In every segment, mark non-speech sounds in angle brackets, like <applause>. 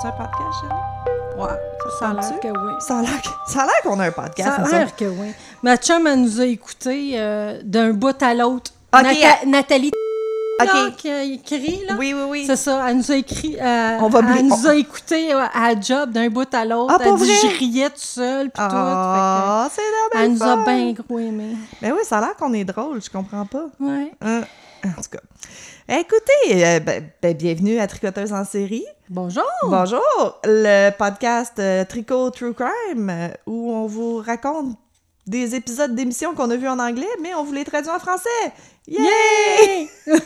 a-tu un podcast, chérie? Ouais, ça a l'air que oui. Ça a l'air que- ça a l'air qu'on a un podcast. Ça a l'air que oui. Ma chum, elle nous a écoutés euh, d'un bout à l'autre. Nata- Nathalie Ok. qui a écrit, là. Oui, oui, oui. C'est ça, elle nous a écrit, euh, On va elle nous a écouté euh, à job d'un bout à l'autre. Ah, elle dit, je riais tout seul, puis tout. Ah, c'est fait que elle nous a bien gros aimés. Mais oui, ça a l'air qu'on est drôle, je comprends pas. Ouais. Hein, en tout cas. Écoutez, euh, ben, ben, bienvenue à Tricoteuse en série. Bonjour! Bonjour, le podcast euh, Tricot True Crime, euh, où on vous raconte des épisodes d'émissions qu'on a vus en anglais, mais on vous les traduit en français. Yay! <laughs>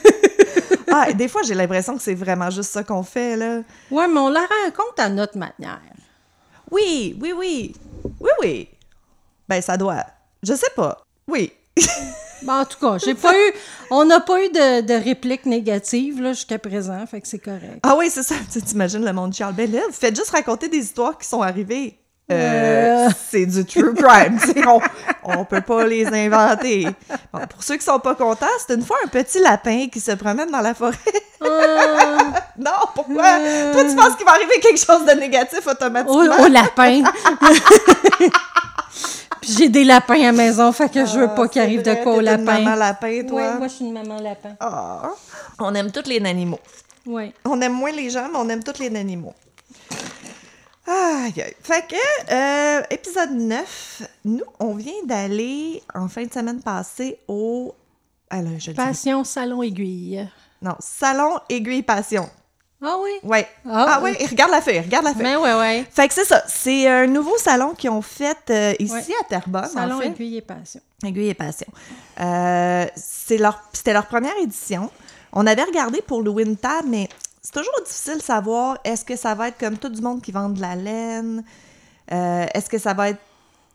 ah, et des fois, j'ai l'impression que c'est vraiment juste ça qu'on fait, là. Ouais, mais on la raconte à notre manière. Oui, oui, oui. Oui, oui. Ben, ça doit. Je sais pas. Oui. <laughs> En tout cas, j'ai pas eu. On n'a pas eu de, de répliques négatives là, jusqu'à présent, fait que c'est correct. Ah oui, c'est ça. Tu t'imagines le monde Charles là, vous faites juste raconter des histoires qui sont arrivées. Euh, Euh. <laughs> C'est du true crime. on, on peut pas les inventer. Bon, pour ceux qui sont pas contents, c'est une fois un petit lapin qui se promène dans la forêt. Euh, <laughs> non, pourquoi? Toi, tu penses qu'il va arriver quelque chose de négatif au, automatiquement? au lapin. <laughs> Puis j'ai des lapins à la maison, fait que je veux Ah, pas qu'il arrive de quoi au t'es une lapin. maman lapin, toi. Ouais, moi je suis une maman lapin. Ah. On aime tous les animaux. Ouais. On aime moins les gens, mais on aime tous les animaux. Aïe, aïe. Fait que, euh, épisode 9, nous, on vient d'aller, en fin de semaine passée, au... Alors, je le dis. Passion salon aiguille. Non, Salon Aiguille Passion. Ah oui? Ouais. Ah, Ah, ouais, et regarde la feuille, regarde la feuille. Ben ouais, ouais. Fait que c'est ça, c'est un nouveau salon qu'ils ont fait euh, ici Ouais. à Terrebonne, Salon en fait. aiguille et passion. Aiguille et Passion. Euh, c'est leur, c'était leur première édition. On avait regardé pour le Wintab, mais c'est toujours difficile de savoir est-ce que ça va être comme tout du monde qui vend de la laine? Euh, est-ce que ça va être.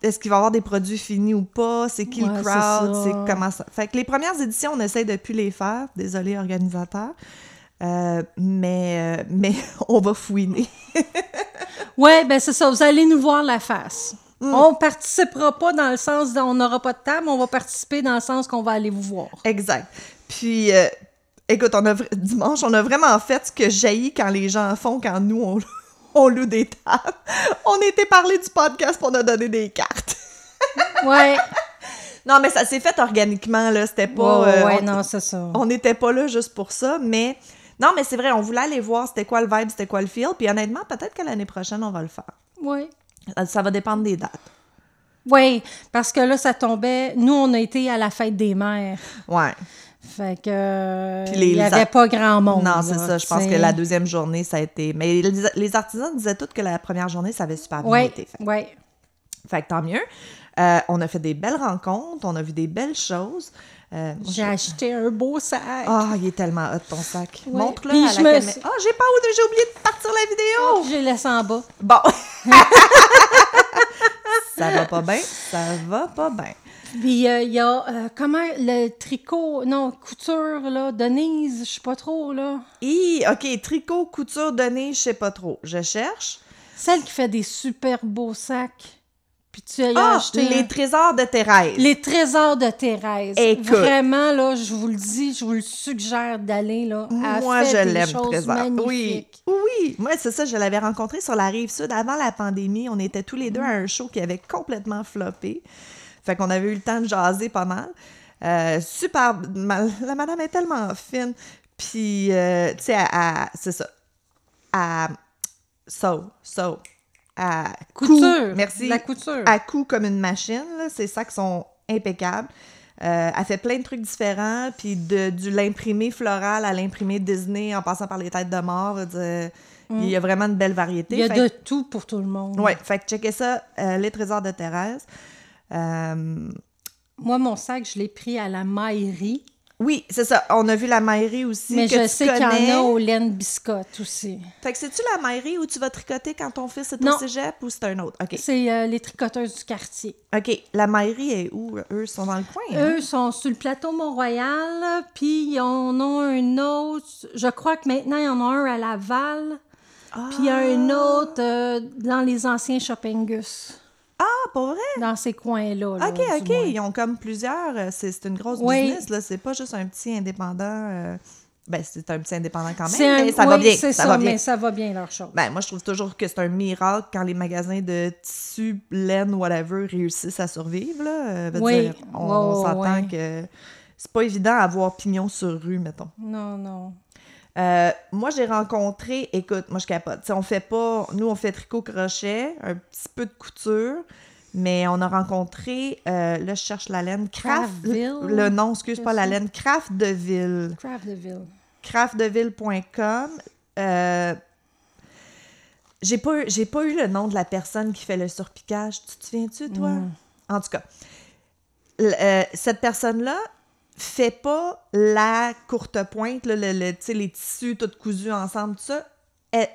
Est-ce qu'il va y avoir des produits finis ou pas? C'est qui Ouais, le crowd? C'est comment ça? Fait que les premières éditions, on essaie de plus les faire. Désolé, organisateur. Euh, mais, euh, mais <laughs> on va fouiner. <laughs> Ouais, ben c'est ça, vous allez nous voir la face. Mm. On participera pas dans le sens on n'aura pas de table, on va participer dans le sens qu'on va aller vous voir. Exact. Puis, euh, écoute, on a, dimanche, on a vraiment fait ce que jaillit quand les gens font quand nous, on, <laughs> on loue des tables. On était parlé du podcast pour nous donner des cartes. Ouais. Non, mais ça s'est fait organiquement, là. C'était pas... euh, ouais, on- non, c'est ça. On n'était pas là juste pour ça, mais... Non, mais c'est vrai, on voulait aller voir c'était quoi le vibe, c'était quoi le feel. Puis honnêtement, peut-être que l'année prochaine, on va le faire. Ouais. Euh, Ça va dépendre des dates. Oui, parce que là, ça tombait. Nous, on a été à la fête des mères. Ouais. Fait que. euh, Puis les- il n'y avait pas grand monde. Non, c'est ça. Je pense que la deuxième journée, ça a été... Mais les, les artisans disaient toutes que la première journée, ça avait super bien Ouais, été fait. ouais. Fait que tant mieux. Euh, on a fait des belles rencontres, on a vu des belles choses. Euh, J'ai acheté un beau sac. Ah, il est tellement hot ton sac. Montre-le à je la caméra. Ah, j'ai pas j'ai oublié de partir la vidéo. J'ai laissé en bas. Bon. <laughs> ça va pas bien, ça va pas bien. Puis euh, il y a, euh, comment, le tricot, non, couture, là, Denise, je sais pas trop, là. Hi, OK, tricot, couture, données, je sais pas trop. Je cherche. Celle qui fait des super beaux sacs. Puis tu as Ah, acheté les un- trésors de Thérèse. les trésors de Thérèse. Écoute. Vraiment, là, je vous le dis, je vous le suggère d'aller, là. Elle Moi, fait je l'aime, Trésor. Oui, oui. Moi, c'est ça, je l'avais rencontré sur la rive sud avant la pandémie. On était tous les deux à un show qui avait complètement floppé. Fait qu'on avait eu le temps de jaser pas mal. Euh, super. La madame est tellement fine. Puis, euh, tu sais, c'est ça. À. So, so. À Couture. cou- merci. La couture. À coup comme une machine. Ses sacs sont impeccables. Euh, elle fait plein de trucs différents, puis de, du l'imprimé floral à l'imprimé Disney en passant par les têtes de mort. dire, Il y a vraiment une belle variété. Il y a Fait de tout pour tout le monde. Ouais, fait que checkez ça, euh, Les Trésors de Thérèse. Euh, Moi, mon sac, je l'ai pris à la maillerie. Oui, c'est ça. On a vu la maillerie aussi. Mais que je tu sais qu'il y en a au laine biscotte aussi. Fait que c'est-tu la maillerie où tu vas tricoter quand ton fils est Non. au cégep ou c'est un autre? OK. C'est euh, les tricoteuses du quartier. OK. La maillerie est où? Eux sont dans le coin. hein? Eux sont sur le plateau Mont-Royal, puis ils en ont un autre. Je crois que maintenant, il y en a un à Laval, puis il y a un autre euh, dans les anciens Shoppingus, Ah, pas vrai? dans ces coins-là. là, OK, OK. Ils ont comme plusieurs. euh, C'est une grosse Oui. business, là. C'est pas juste un petit indépendant. euh, Ben, c'est un petit indépendant quand même, C'est un- mais ça va bien. Ça, ça, va bien. mais ça va bien leur chose. Ben, moi, je trouve toujours que c'est un miracle quand les magasins de tissus, laine, whatever, réussissent à survivre. Là. Euh, veut Oui. dire, on, ouais, s'entend que c'est pas évident à avoir pignon sur rue, mettons. Non, non. Euh, moi, j'ai rencontré, écoute, moi je capote. T'sais, on fait pas, nous on fait tricot crochet, un petit peu de couture, mais on a rencontré, euh, là je cherche la laine, Craft, Craftville? le nom, excuse pas la laine, Craft de Ville, Craft de ville. craftdeville.com. Euh, j'ai pas, j'ai pas eu le nom de la personne qui fait le surpiquage. Tu te souviens-tu, toi? Mm. En tout cas, euh, cette personne-là fait pas la courte pointe, le, le- les tissus tout cousus ensemble, tout ça.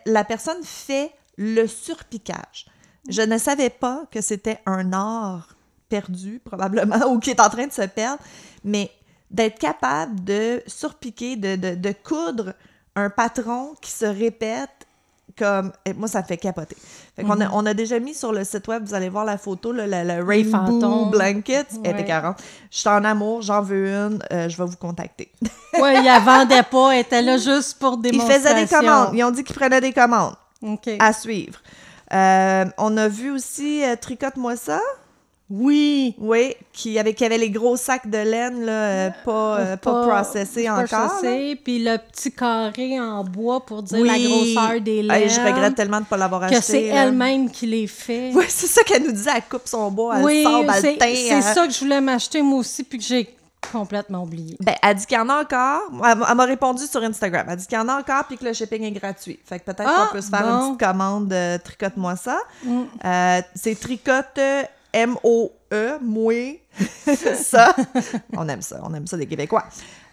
La personne fait le surpiquage. Je ne savais pas que c'était un art perdu, probablement, <laughs> ou qui est en train de se perdre, mais d'être capable de surpiquer, de, de, de coudre un patron qui se répète comme et moi ça me fait capoter. Fait qu'on a, on a déjà mis sur le site web, vous allez voir la photo le, le, le Les Rainbow fantômes. Blanket, elle était Ouais. 40. Je suis en amour, j'en veux une, euh, je vais vous contacter. <laughs> Ouais, il la vendait pas, elle était là juste pour Ils démonstration. faisaient des commandes, ils ont dit qu'ils prenaient des commandes OK. à suivre. Euh, on a vu aussi euh, Tricote-moi ça, Oui. oui, qui avait, qui avait les gros sacs de laine là, euh, pas, euh, pas, processés pas encore. processés, Puis le petit carré en bois pour dire Oui. la grosseur des laines. Hey, je regrette tellement de ne pas l'avoir acheté. que c'est elle-même qui les fait. Oui, c'est ça qu'elle nous dit, elle coupe son bois, elle oui, sort, elle teint, c'est elle- ça que je voulais m'acheter moi aussi, puis que j'ai complètement oublié. Ben, elle dit qu'il y en a encore. Elle, elle m'a répondu sur Instagram. Elle dit qu'il y en a encore puis que le shipping est gratuit. Fait que peut-être Ah, qu'on peut se faire bon. une petite commande de Tricote-moi ça. Mm. Euh, c'est Tricote M-O-E, moué, ça. on aime ça, on aime ça des Québécois.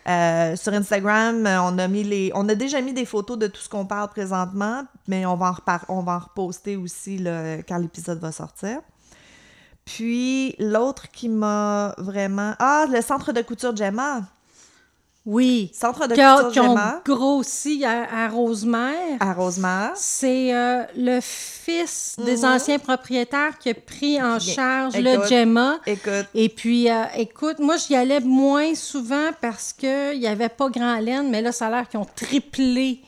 Euh, sur Instagram, euh, on a mis les, on a déjà mis des photos de tout ce qu'on parle présentement, mais on va en reposter aussi quand l'épisode va sortir. Puis l'autre qui m'a vraiment, ah, le centre de couture Gemma. Oui. Centre de Qui, a- couture qui ont Gemma grossi à, à Rosemère. à Rosemère. C'est euh, le fils des Mhm. anciens propriétaires qui a pris en Bien. charge Écoute. le Gemma. Écoute, Et puis, euh, écoute, moi, j'y allais moins souvent parce qu'il n'y avait pas grand laine, mais là, ça a l'air qu'ils ont triplé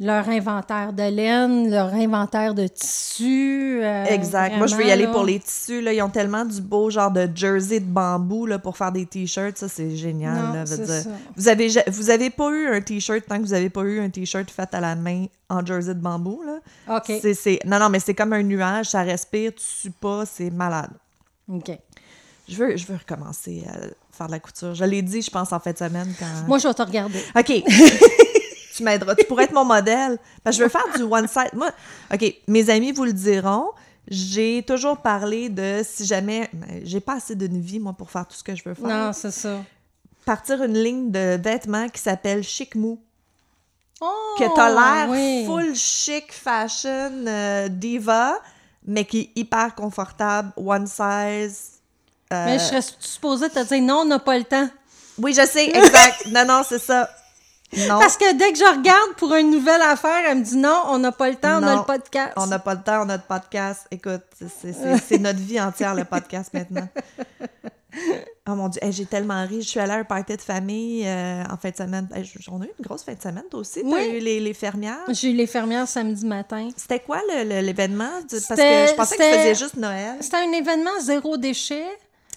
leur inventaire de laine, leur inventaire de tissu. euh, exact. Moi, je veux y aller là. pour les tissus. Là. Ils ont tellement du beau genre de jersey de bambou là, pour faire des t-shirts. Ça, c'est génial. Non, là, dire. ça. Vous avez, vous avez pas eu un t-shirt tant que vous avez pas eu un t-shirt fait à la main en jersey de bambou. Là. OK. Non, non, mais c'est comme un nuage. Ça respire, tu sues pas. C'est malade. OK. Je veux, je veux recommencer à faire de la couture. Je l'ai dit, je pense, en fin de semaine. Quand... Moi, je vais te regarder. OK. <laughs> tu m'aideras. Tu pourrais être mon modèle. Parce que je veux faire du one side. Moi, OK, mes amis vous le diront. J'ai toujours parlé de si jamais. ben, J'ai pas assez d'une vie, moi, pour faire tout ce que je veux faire. Non, c'est ça. Partir une ligne de vêtements qui s'appelle Chic Mou. Oh, Que t'as l'air oui. full chic fashion euh, diva, mais qui est hyper confortable, one size. euh, Mais je serais supposée te dire non, on n'a pas le temps. Oui, je sais, exact. <laughs> non, non, c'est ça. Non. Parce que dès que je regarde pour une nouvelle affaire, elle me dit non, on n'a pas le temps, on a le podcast. On n'a pas le temps, on a le podcast. Écoute, c'est- <laughs> notre vie entière, le podcast, maintenant. Oh mon Dieu, hey, j'ai tellement ri. Je suis allée à un party de famille euh, en fin de semaine. Hey, on a eu une grosse fin de semaine, toi aussi. T'as Oui. eu les, les fermières? J'ai eu les fermières samedi matin. C'était quoi l'événement? Parce que je pensais que tu faisais juste Noël. C'était un événement zéro déchet.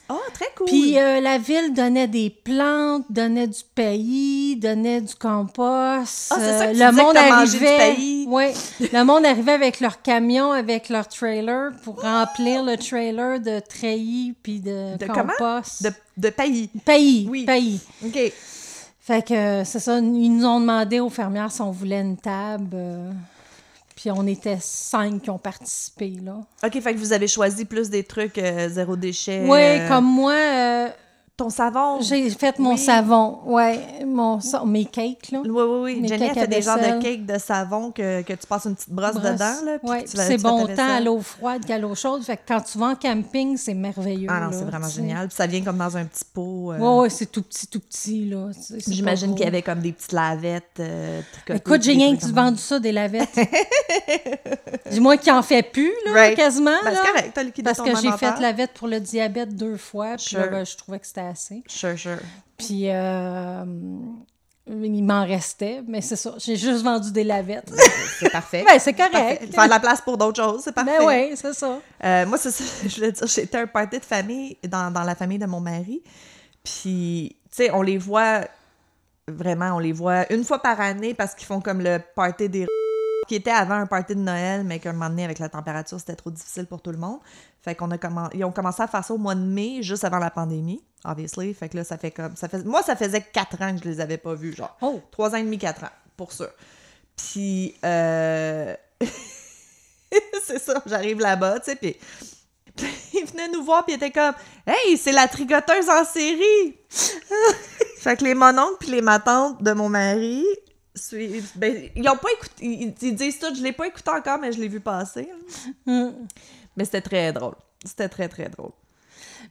Oh, très cool. Puis euh, la ville donnait des plantes, donnait du pays, donnait du compost. Ah, c'est ça que Euh, tu le disais que monde du arrivait. le monde arrivait avec leur camion, avec leur trailer pour remplir le trailer de treillis puis de, De comment? compost. de, de pays. Pays, Oui. pays. OK. Fait que euh, c'est ça, ils nous ont demandé aux fermières si on voulait une table. euh, puis on était cinq qui ont participé, là. OK, fait que vous avez choisi plus des trucs euh, zéro déchet. Oui, euh, comme moi, euh, Ton savon. j'ai fait mon Oui. savon. Ouais, mon, mes cakes, là. Oui, oui, oui. Mes Jenny a fait des genres de cakes de savon que, que tu passes une petite brosse, Brosse. dedans. Là, Ouais, c'est bon temps à l'eau froide qu'à l'eau chaude. Fait que quand tu vas en camping, c'est merveilleux. Ah non, c'est vraiment génial. Puis ça vient comme dans un petit pot. euh, Ouais, ouais, c'est tout petit, tout petit, là. J'imagine qu'il y avait comme des petites lavettes euh, Écoute, j'ai rien que tu vendu ça, des lavettes. <laughs> Dis-moi qu'il en fait plus, là, Right. quasiment. Ben, là. correct, Parce que j'ai fait lavette pour le diabète deux fois, puis ben, je trouvais que c'était assez. Sure, sure. Puis, euh, il m'en restait, mais c'est ça. J'ai juste vendu des lavettes. C'est parfait. ben, c'est Parfait. <laughs> correct. Faire de la place pour d'autres choses, c'est parfait. Ben oui, c'est ça. Euh, moi, c'est ça, <laughs> je voulais dire, j'étais un party de famille dans, dans la famille de mon mari. Puis, tu sais, on les voit, vraiment, on les voit une fois par année parce qu'ils font comme le party des <laughs> qui était avant un party de Noël, mais qu'à un moment donné, avec la température, c'était trop difficile pour tout le monde. Fait qu'on a commen- ils ont commencé à faire ça au mois de mai, juste avant la pandémie, obviously. Fait que là, ça fait comme... Ça fait, moi, ça faisait quatre ans que je les avais pas vus, genre. Oh! Trois ans et demi, quatre ans, pour ça. Puis, euh... <laughs> c'est ça, j'arrive là-bas, tu sais, puis puis il venait nous voir, puis il était comme « Hey, c'est la tricoteuse en série! <laughs> » Fait que les mononcles puis les matantes de mon mari, ben, ils ont pas écouté, ils, ils disent tout, je l'ai pas écouté encore, mais je l'ai vu passer. hein. Mais c'était très drôle. C'était très, très drôle.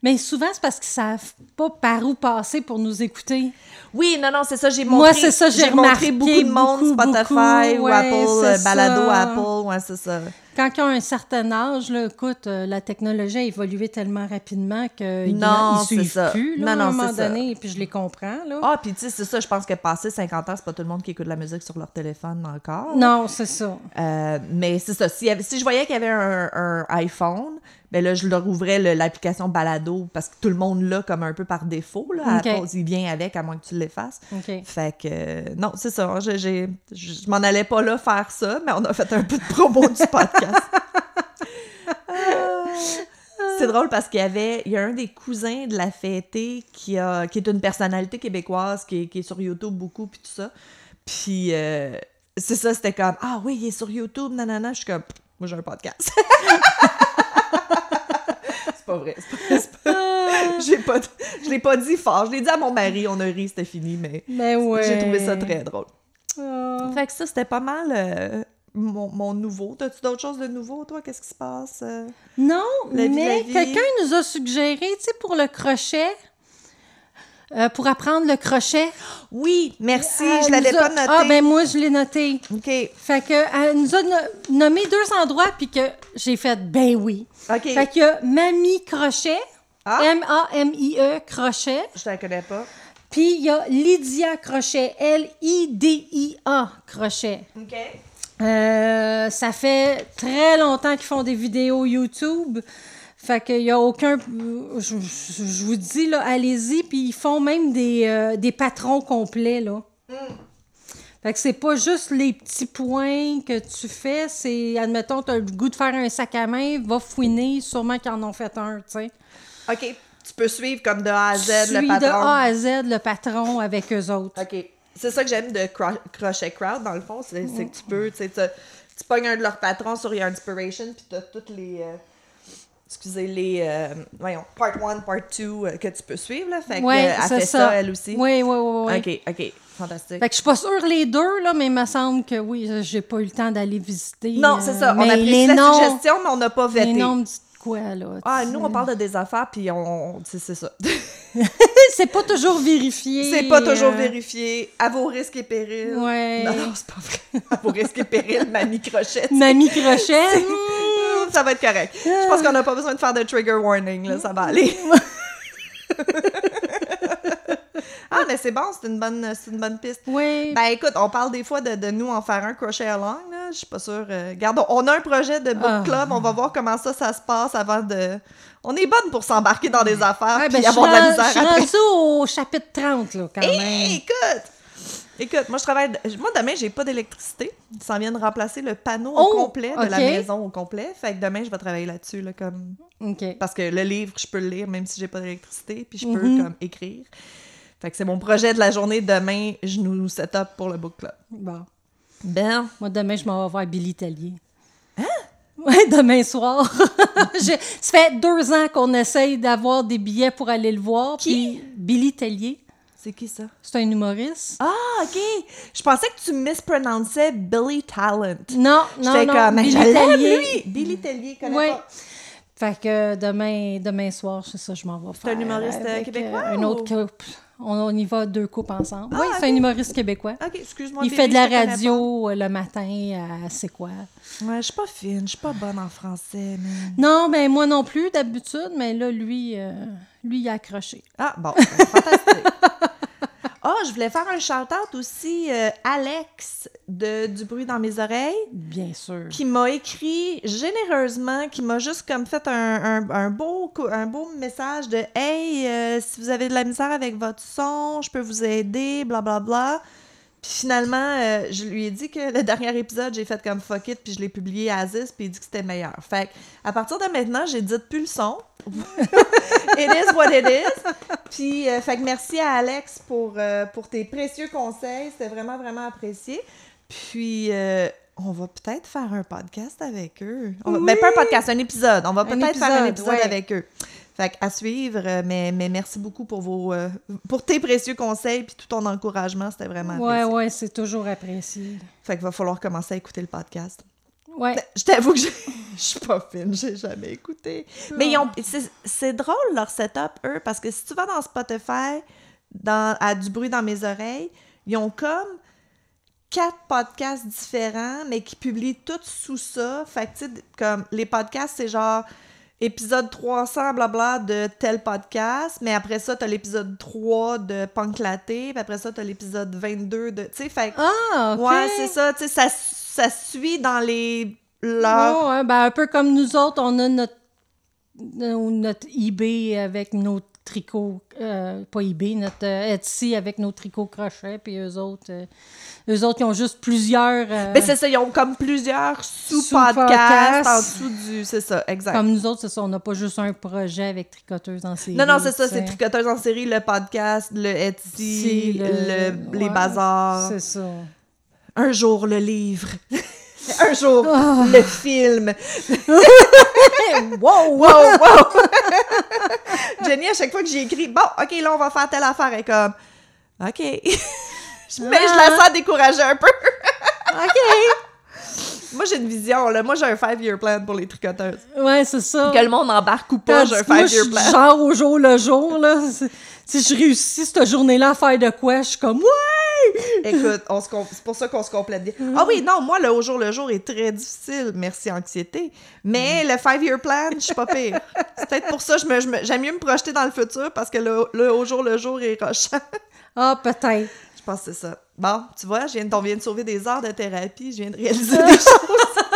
Mais souvent, c'est parce qu'ils savent pas par où passer pour nous écouter. Oui, non, non, c'est ça, j'ai Moi, montré, c'est ça, j'ai montré remarqué beaucoup de monde, beaucoup, Spotify beaucoup, ou ouais, Apple, euh, Balado ça. Apple, ouais, c'est ça. Quand ils ont un certain âge, là, écoute, euh, la technologie a évolué tellement rapidement qu'ils Non, ils suivent c'est ça. plus là, Non, non, à un moment c'est ça. donné, puis je les comprends. Là. Ah, puis tu sais, c'est ça, je pense que passé 50 ans, c'est pas tout le monde qui écoute la musique sur leur téléphone encore. Non, c'est ça. Euh, mais c'est ça. Si, si je voyais qu'il y avait un, un iPhone, ben là, je leur ouvrais le- l'application Balado parce que tout le monde l'a comme un peu par défaut. Là, Ok. Apple, il vient avec, à moins que tu l'effaces. OK. Fait que, euh, non, c'est ça. Je, j'ai- je, je m'en allais pas là faire ça, mais on a fait un peu de promo du podcast. <laughs> C'est drôle parce qu'il y avait, il y a un des cousins de la fêtée qui, a, qui est une personnalité québécoise qui est, qui est sur YouTube beaucoup, puis tout ça. Puis, euh, c'est ça, c'était comme, ah oui, il est sur YouTube, nanana. Je suis comme, moi j'ai un podcast. <laughs> c'est pas vrai. c'est pas- pas- j'ai pas, je l'ai pas dit fort. Je l'ai dit à mon mari, on a ri, c'était fini, mais Mais ouais. j'ai trouvé ça très drôle. Ah. Fait que ça, c'était pas mal euh, mon, mon nouveau. T'as-tu d'autres choses de nouveau, toi? Qu'est-ce qui se passe? euh? Non, mais quelqu'un nous a suggéré, tu sais, pour le crochet, euh, pour apprendre le crochet? Oui, merci, elle je l'avais pas noté. Ah, ben moi, je l'ai noté. OK, Fait que, elle nous a no- nommé deux endroits, puis que j'ai fait, ben oui. OK. Fait qu'il y a Mamie Crochet, Ah. M-A-M-I-E E, Crochet. Je la connais pas. Puis il y a Lydia Crochet, L-I-D-I-A Crochet. OK. Euh, ça fait très longtemps qu'ils font des vidéos YouTube. Fait qu'il n'y a aucun. Je, je- je vous dis, là, allez-y. Puis ils font même des, euh, des patrons complets, là. Fait que c'est pas juste les petits points que tu fais. C'est, admettons, tu as le goût de faire un sac à main, va fouiner, sûrement qu'ils en ont fait un, tu sais. OK. Tu peux suivre comme de A à Z Suis le de patron. A à Z le patron avec eux autres. OK. C'est ça que j'aime de Cro- Crochet Crowd, dans le fond. C'est c'est que tu peux, tu sais, tu tu pognes un de leurs patrons sur Your Inspiration, puis t'as toutes les... euh, excusez, les... euh, voyons, part 1, part 2 que tu peux suivre, là. Fait que, Ouais, euh, elle c'est fait ça. ça. elle aussi. Oui, oui, oui. OK, OK. Fantastique. Fait que je suis pas sûre les deux, là, mais il me semble que oui, j'ai pas eu le temps d'aller visiter. Non, euh, c'est ça. On apprécie les la noms, suggestion, mais on n'a pas Les vété. noms me disent quoi, là? Ah, nous, sais. on parle de des affaires, puis on... on- c'est c'est ça. <laughs> C'est pas toujours vérifié. c'est pas toujours euh, vérifié. À vos risques et périls. Ouais. Non, non, c'est pas vrai. À vos risques et périls, mamie crochette. Mamie Crochet. <laughs> <laughs> Ça va être correct. Je pense qu'on n'a pas besoin de faire de trigger warning, là, ça va aller. <laughs> ah, mais c'est bon, c'est une bonne, c'est une bonne piste. oui. Ben écoute, on parle des fois de, de nous en faire un crochet along, là. Je suis pas sûre. euh, Regarde, on a un projet de book Ah. club, on va voir comment ça, ça se passe avant de. On est bonne pour s'embarquer dans des affaires Ouais, puis ben, je avoir de la misère je après. rendue au chapitre 30, là, quand Hey, même. écoute! Écoute, moi je travaille. Moi demain, j'ai pas d'électricité. Ça vient de remplacer le panneau Oh, au complet de la maison au complet. Fait que demain, je vais travailler là-dessus, là, comme. Parce que le livre, je peux le lire même si j'ai pas d'électricité, puis je peux Mhm. comme écrire. Fait que c'est mon projet de la journée demain, je nous set up pour le book club. Bon. Ben, Moi, demain, je m'en vais voir Billy Tellier. Hein? <laughs> Oui, demain soir. <laughs> Je- ça fait deux ans qu'on essaye d'avoir des billets pour aller le voir. Qui? puis Billy Tellier, c'est qui ça? c'est un humoriste. Ah, ok! Je pensais que tu misprononçais Billy Talent. Non, non, J'étais non. comme, mais Billy je l'aime, Tellier. lui! Billy Tellier, connais Oui. pas. Fait que demain, demain soir, c'est ça, je m'en vais faire. un humoriste, euh, avec, québécois Un ou- autre couple. On, on y va deux couples ensemble. oui, Ah, c'est un humoriste québécois. Ok, excuse-moi. Il fait de la radio euh, le matin à C'est quoi? Ouais, je suis pas fine, je suis pas bonne en français, mais... Non, mais moi non plus d'habitude, mais là, lui, euh, lui, il a accroché. Ah, bon, ben, fantastique. <laughs> Ah, je voulais faire un shout-out aussi, euh, Alex de Du bruit dans mes oreilles, Bien sûr. qui m'a écrit généreusement, qui m'a juste comme fait un, un- un beau, co- un beau message de « Hey, euh, si vous avez de la misère avec votre son, je peux vous aider, blablabla. Bla. Puis finalement, euh, je lui ai dit que le dernier épisode, j'ai fait comme fuck it, puis je l'ai publié à Aziz, puis il dit que c'était meilleur. Fait que, à partir de maintenant, j'ai dit plus le son. <laughs> it is what it is. Puis, euh, fait que merci à Alex pour, euh, pour tes précieux conseils. C'était vraiment, vraiment apprécié. Puis, on va peut-être faire un podcast avec eux. On va- Oui. Ben, pas un podcast, un épisode. On va peut-être faire un épisode, épisode ouais. avec eux. Fait que, à suivre, euh, mais, mais merci beaucoup pour vos euh, pour tes précieux conseils puis tout ton encouragement. C'était vraiment Ouais, apprécié. ouais, c'est toujours apprécié. Fait qu'il va falloir commencer à écouter le podcast. Ouais. Ben, Je t'avoue que je <laughs> je suis pas fine, j'ai jamais écouté. Mais ils ont- c'est- c'est drôle leur setup, eux, parce que si tu vas dans Spotify, dans, à Du bruit dans mes oreilles, ils ont comme quatre podcasts différents, mais qui publient tous sous ça. Fait que, comme les podcasts, c'est genre épisode 300, blabla, de tel podcast, mais après ça, t'as l'épisode 3 de Punk Laté, puis après ça, t'as l'épisode 22 de... Tu sais, fait Ah, OK. Ouais, c'est ça, tu sais, ça, ça suit dans les... ouais, ben, un peu comme nous autres, on a notre, no- notre eBay avec nos tricots, euh, pas eBay, notre euh, Etsy avec nos tricots crochets, puis eux autres, euh, eux autres, ils ont juste plusieurs... euh, Ben, c'est ça, ils ont comme plusieurs sous-podcasts en dessous du... C'est ça, exact. comme nous autres, c'est ça, on n'a pas juste un projet avec tricoteuse en série. Non, non, c'est ça, c'est. Tricoteuse en série, le podcast, le Etsy, le- les bazars. C'est ça. Un jour, le livre. <laughs> Un jour, Ah. le film. <laughs> <laughs> wow! Wow, wow! Jenny, à chaque fois que j'ai écrit, bon, OK, là, on va faire telle affaire, elle est comme, OK. <laughs> Mais je la sens découragée un peu. <laughs> OK! <laughs> Moi, j'ai une vision, là. Moi, j'ai un five-year plan pour les tricoteuses. Ouais, c'est ça. Que le monde embarque ou pas, j'ai un five-year plan. genre au jour le jour, là. Si je réussis cette journée-là à faire de quoi, je suis comme, ouais! Écoute, on se com- c'est pour ça qu'on se complète bien. Ah oui, non, moi, le au jour le jour est très difficile, merci anxiété. Mais le five-year plan, je suis pas pire. C'est peut-être pour ça que je me- je me- j'aime mieux me projeter dans le futur parce que le, le au jour le jour est rochant. Ah, peut-être. Je pense que c'est ça. Bon, tu vois, je viens de, on vient de sauver des heures de thérapie, je viens de réaliser des choses. <laughs>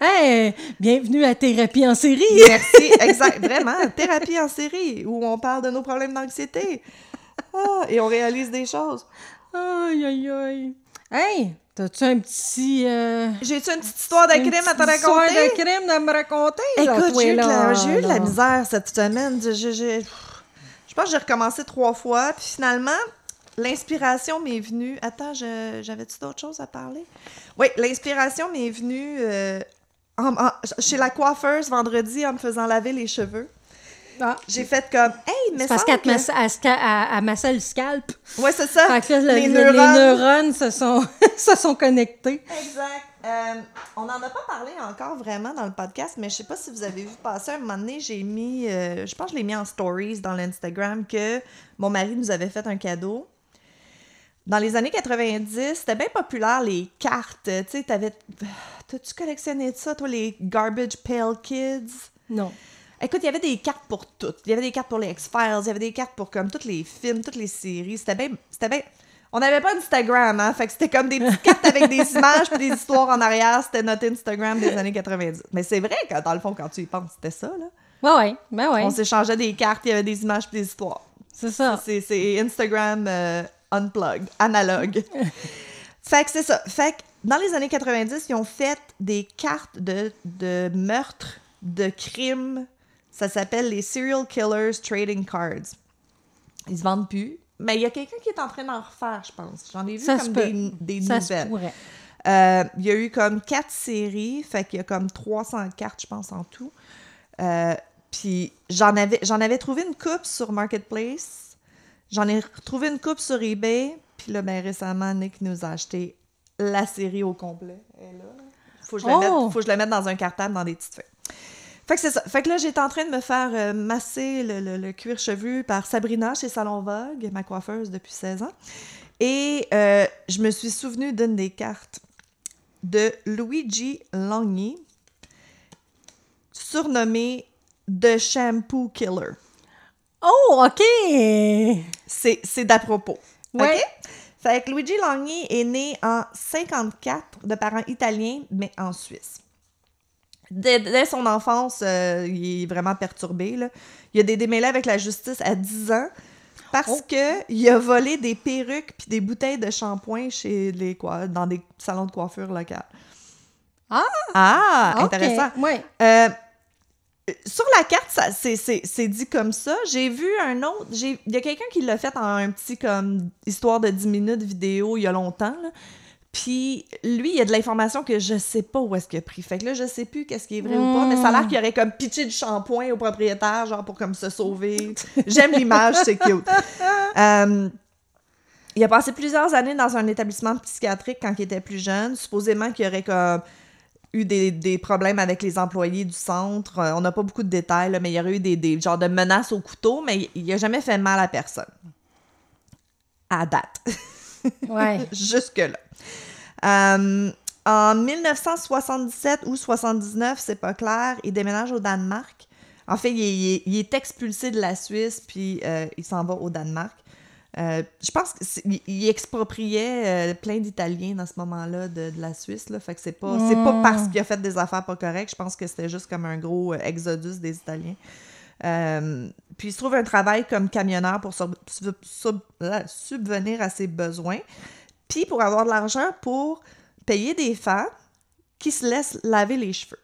Hey, bienvenue à Thérapie en série. Merci, exact, vraiment, thérapie en série où on parle de nos problèmes d'anxiété. Ah, et on réalise des choses. Aïe, aïe, aïe. Hey, t'as-tu un petit... euh, J'ai-tu une petite histoire de crime à te petite histoire raconter? de crime de me raconter? Écoute, j'ai eu, de la, de misère cette semaine. Je, je- je- je pense que j'ai recommencé trois fois. Puis finalement, l'inspiration m'est venue. Attends, j'avais-tu d'autres choses à parler? Oui, l'inspiration m'est venue euh, en- en- chez la coiffeuse vendredi en me faisant laver les cheveux. Ah, J'ai fait comme, hey, mais c'est parce qu'elle que- elle massait le scalp. Ouais, c'est ça. Fait que là, le- les le- les neurones. neurones se sont, <laughs> se sont connectés. Exact. Euh, on n'en a pas parlé encore vraiment dans le podcast, mais je sais pas si vous avez vu passer un moment donné, j'ai mis, euh, je pense que je l'ai mis en stories dans l'Instagram que mon mari nous avait fait un cadeau. Dans les années 90, c'était bien populaire les cartes. Tu sais, t'avais. T'as-tu collectionné de ça, toi, les Garbage Pail Kids? Non. Écoute, il y avait des cartes pour toutes. Il y avait des cartes pour les X-Files, il y avait des cartes pour comme tous les films, toutes les séries. C'était bien. C'était bien. On n'avait pas d'Instagram, hein? Fait que c'était comme des petites cartes avec des images puis des histoires en arrière. C'était notre Instagram des années 90. Mais c'est vrai que, dans le fond, quand tu y penses, c'était ça, là. Ouais, ouais. Ben ouais. On s'échangeait des cartes, il y avait des images puis des histoires. C'est ça. C'est, c'est Instagram euh, unplugged, analogue. <laughs> fait que c'est ça. Fait que dans les années 90, ils ont fait des cartes de, de meurtres, de crimes. Ça s'appelle les Serial Killers Trading Cards. Ils se vendent plus. Mais il y a quelqu'un qui est en train d'en refaire, je pense. J'en ai vu Ça comme des, des Ça nouvelles. Euh, il y a eu comme quatre séries, fait qu'il y a comme 300 cartes, je pense, en tout. Euh, Puis j'en avais, j'en avais trouvé une coupe sur Marketplace. J'en ai retrouvé une coupe sur eBay. Puis là, ben, récemment, Nick nous a acheté la série au complet. Elle est là. Faut que, je la Oh! mette, faut que je la mette dans un cartable dans des petites feuilles. Fait que c'est ça. Fait que là, j'étais en train de me faire euh, masser le, le- le cuir chevelu par Sabrina chez Salon Vogue, ma coiffeuse depuis 16 ans. Et euh, je me suis souvenue d'une des cartes de Luigi Longhi, surnommé The Shampoo Killer. Oh, OK! c'est c'est d'à propos. Ouais. OK? Fait que Luigi Longhi est né en 54 de parents italiens, mais en Suisse. Dès, dès son enfance, euh, il est vraiment perturbé. Là. Il a des démêlés avec la justice à 10 ans parce Oh. que il a volé des perruques puis des bouteilles de shampoing chez les quoi, dans des salons de coiffure locaux. Ah! Ah, intéressant. Ouais. Euh, sur la carte, c'est, dit comme ça. J'ai vu un autre. j'ai- Il y a quelqu'un qui l'a fait en un petit comme histoire de 10 minutes vidéo il y a longtemps. là. Puis lui, il y a de l'information que je sais pas où est-ce qu'il a pris. Fait que là, je sais plus qu'est-ce qui est vrai ou pas, mais ça a l'air qu'il aurait comme pitché du shampoing au propriétaire, genre pour comme se sauver. J'aime l'image, c'est cute. <laughs> Euh, il a passé plusieurs années dans un établissement psychiatrique quand il était plus jeune. Supposément qu'il aurait comme eu des, des problèmes avec les employés du centre. Euh, on n'a pas beaucoup de détails, là, mais il y aurait eu des, des genres de menaces au couteau, mais il n'a jamais fait mal à personne. À date. Ouais. <laughs> Jusque-là. Euh, en 1977 ou 79, c'est pas clair, il déménage au Danemark. En fait, il est, il expulsé de la Suisse, puis euh, il s'en va au Danemark. Euh, je pense qu'il expropriait euh, plein d'Italiens dans ce moment-là de, de la Suisse. Là, fait que c'est pas, c'est pas Mm. parce qu'il a fait des affaires pas correctes. Je pense que c'était juste comme un gros exodus des Italiens. Euh, puis il se trouve un travail comme camionneur pour sub- sub- sub- subvenir à ses besoins. Puis pour avoir de l'argent pour payer des femmes qui se laissent laver les cheveux.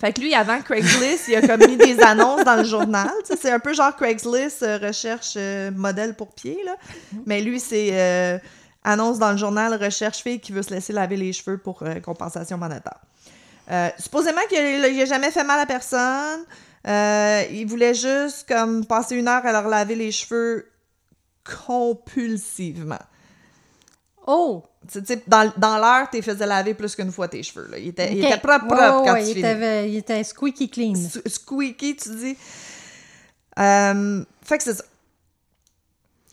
Fait que lui, avant Craigslist, il a comme mis des annonces dans le journal. C'est un peu genre Craigslist, euh, recherche euh, modèle pour pied, là. Mais lui, c'est euh, annonce dans le journal, recherche fille qui veut se laisser laver les cheveux pour compensation monétaire. Supposément qu'il a, il a jamais fait mal à personne. Il voulait juste comme passer une heure à leur laver les cheveux compulsivement. Oh! Tu sais, dans, dans l'heure, tu faisais laver plus qu'une fois tes cheveux. Là. Il, était, il OK. était propre, propre quand ouais, tu il était, il était squeaky clean. S- Squeaky, tu dis. Euh, fait que c'est ça.